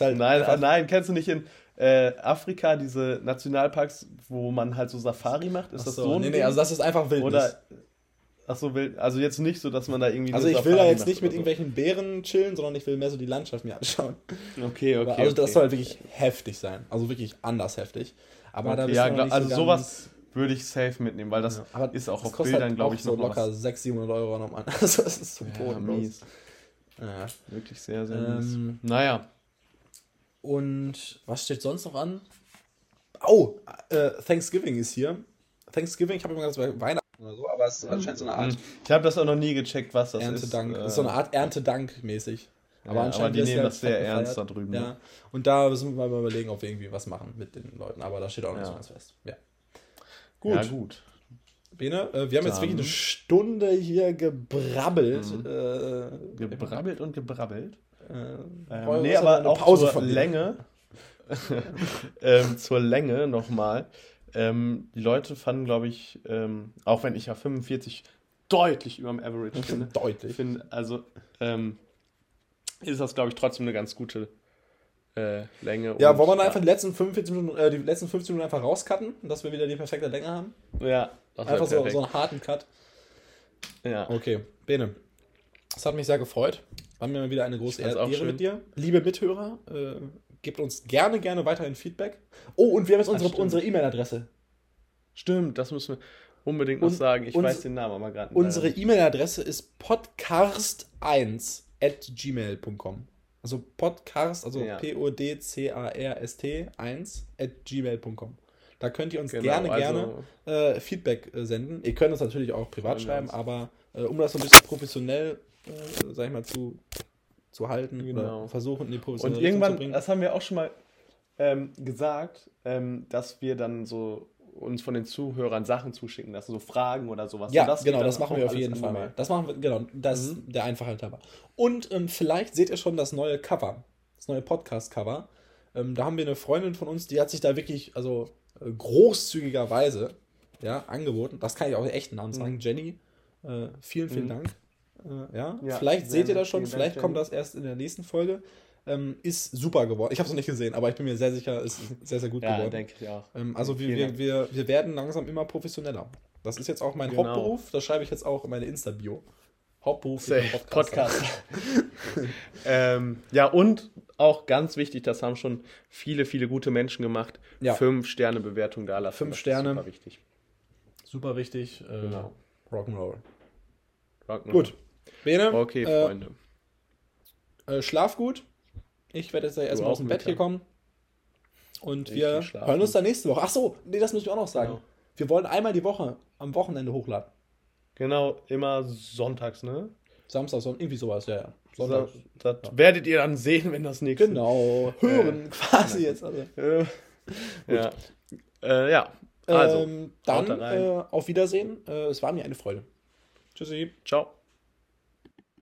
Halt nein, einfach- nein, kennst du nicht in äh, Afrika diese Nationalparks, wo man halt so Safari macht? Ist Ach das so, so nee, nee, also das ist einfach Wildnis. Oder ach so wild, also jetzt nicht so, dass man da irgendwie also ich will da Safari jetzt nicht mit oder irgendwelchen Bären chillen, sondern ich will mehr so die Landschaft mir anschauen. so. Okay, okay. Aber also das okay. soll halt wirklich heftig sein. Also wirklich anders heftig. Aber da okay, bist ja, glaub, also so sowas würde ich safe mitnehmen, weil das Ja, ist auch das auf Bildern, halt glaube ich, ich, so noch locker was. 600, 700 Euro nochmal. Also das ist so Ja, bodenlos. mies. Ja. Wirklich sehr, sehr Ähm, mies. Naja. Und was steht sonst noch an? Oh, äh, Thanksgiving ist hier. Thanksgiving, ich habe immer wäre Weihnachten oder so, aber es ist anscheinend so eine Art Ich habe das auch noch nie gecheckt, was das Erntedank. ist. Das ist so eine Art Erntedank mäßig. Ja, aber die nehmen das sehr ernst gefeiert. da drüben, Ja. ne? Und da müssen wir mal überlegen, ob wir irgendwie was machen mit den Leuten. Aber da steht auch noch nicht Ja. so ganz fest. Ja. Gut. Ja, gut. Bene, äh, wir haben jetzt Dann- wirklich eine Stunde hier gebrabbelt. Mhm. Äh, Gebrabbelt und gebrabbelt. Äh, Ähm, nee, aber eine auch Pause zur. Länge. ähm, zur Länge nochmal. Ähm, die Leute fanden, glaube ich, ähm, auch wenn ich ja 45 deutlich über dem Average finde, Deutlich. finde also ähm, ist das, glaube ich, trotzdem eine ganz gute äh, Länge. Ja, wollen wir dann einfach die letzten 45 Minuten, äh, die letzten 15 Minuten einfach rauscutten, dass wir wieder die perfekte Länge haben? Ja, das Einfach so, so einen harten Cut. ja. Okay, Bene. Es hat mich sehr gefreut. War mir mal wieder eine große Ehre schön. mit dir. Liebe Mithörer, äh, gebt uns gerne, gerne weiterhin Feedback. Oh, und wir haben jetzt unsere E-Mail-Adresse. Stimmt, das müssen wir unbedingt noch sagen. Ich uns- weiß den Namen aber gerade Unsere E-Mail-Adresse ist podcast1 at gmail.com. Also podcast, also Ja. P-O-D-C-A-R-S-T 1 at gmail.com. Da könnt ihr uns Genau, gerne, also- gerne äh, Feedback äh, senden. Ihr könnt uns natürlich auch privat wir schreiben, aber äh, um das so ein bisschen professionell, äh, sag ich mal, zu, zu halten Genau. oder versuchen, in die Und professionelle Richtung irgendwann, zu bringen. das haben wir auch schon mal ähm, gesagt, ähm, dass wir dann so uns von den Zuhörern Sachen zuschicken lassen, so Fragen oder sowas. Ja, Und das genau, das machen wir auf jeden Fall mal. Das machen wir, genau, das ist der Einfachheit halber. Und ähm, vielleicht seht ihr schon das neue Cover, das neue Podcast-Cover. Ähm, da haben wir eine Freundin von uns, die hat sich da wirklich, also äh, großzügigerweise, ja, angeboten. Das kann ich auch echt Namen sagen. Jenny, äh, vielen, vielen Mhm. Dank. Äh, ja. Ja, vielleicht seht ihr das schon, Dank, vielleicht kommt das erst in der nächsten Folge. Ähm, ist super geworden. Ich habe es noch nicht gesehen, aber ich bin mir sehr sicher, es ist sehr, sehr gut Ja, geworden. denke ich auch. Ähm, also wir, wir, wir, wir werden langsam immer professioneller. Das ist jetzt auch mein Genau. Hauptberuf. Das schreibe ich jetzt auch in meine Insta-Bio. Hauptberuf Safe. Podcast. ähm, ja, und auch ganz wichtig, das haben schon viele, viele gute Menschen gemacht. Ja. Fünf Sterne Bewertung da lassen. Fünf Das Sterne. Super wichtig. Super wichtig. Äh, Genau. Rock'n'Roll. Rock'n'Roll. Gut. Bene, Okay, äh, Freunde. äh, schlaf gut. Ich werde jetzt erstmal aus dem Bett hier kommen. Und Richtig wir hören uns dann nächste Woche. Ach so, nee, das müssen wir auch noch sagen. Genau. Wir wollen einmal die Woche am Wochenende hochladen. Genau, immer sonntags, ne? Samstag, Sonntag, irgendwie sowas, ja, ja. Das, Sonntag. das werdet ihr dann sehen, wenn das nächste Genau, hören quasi jetzt. Also. Äh, ja. Äh, ja. Also, ähm, dann da äh, auf Wiedersehen. Äh, es war mir eine Freude. Tschüssi. ciao.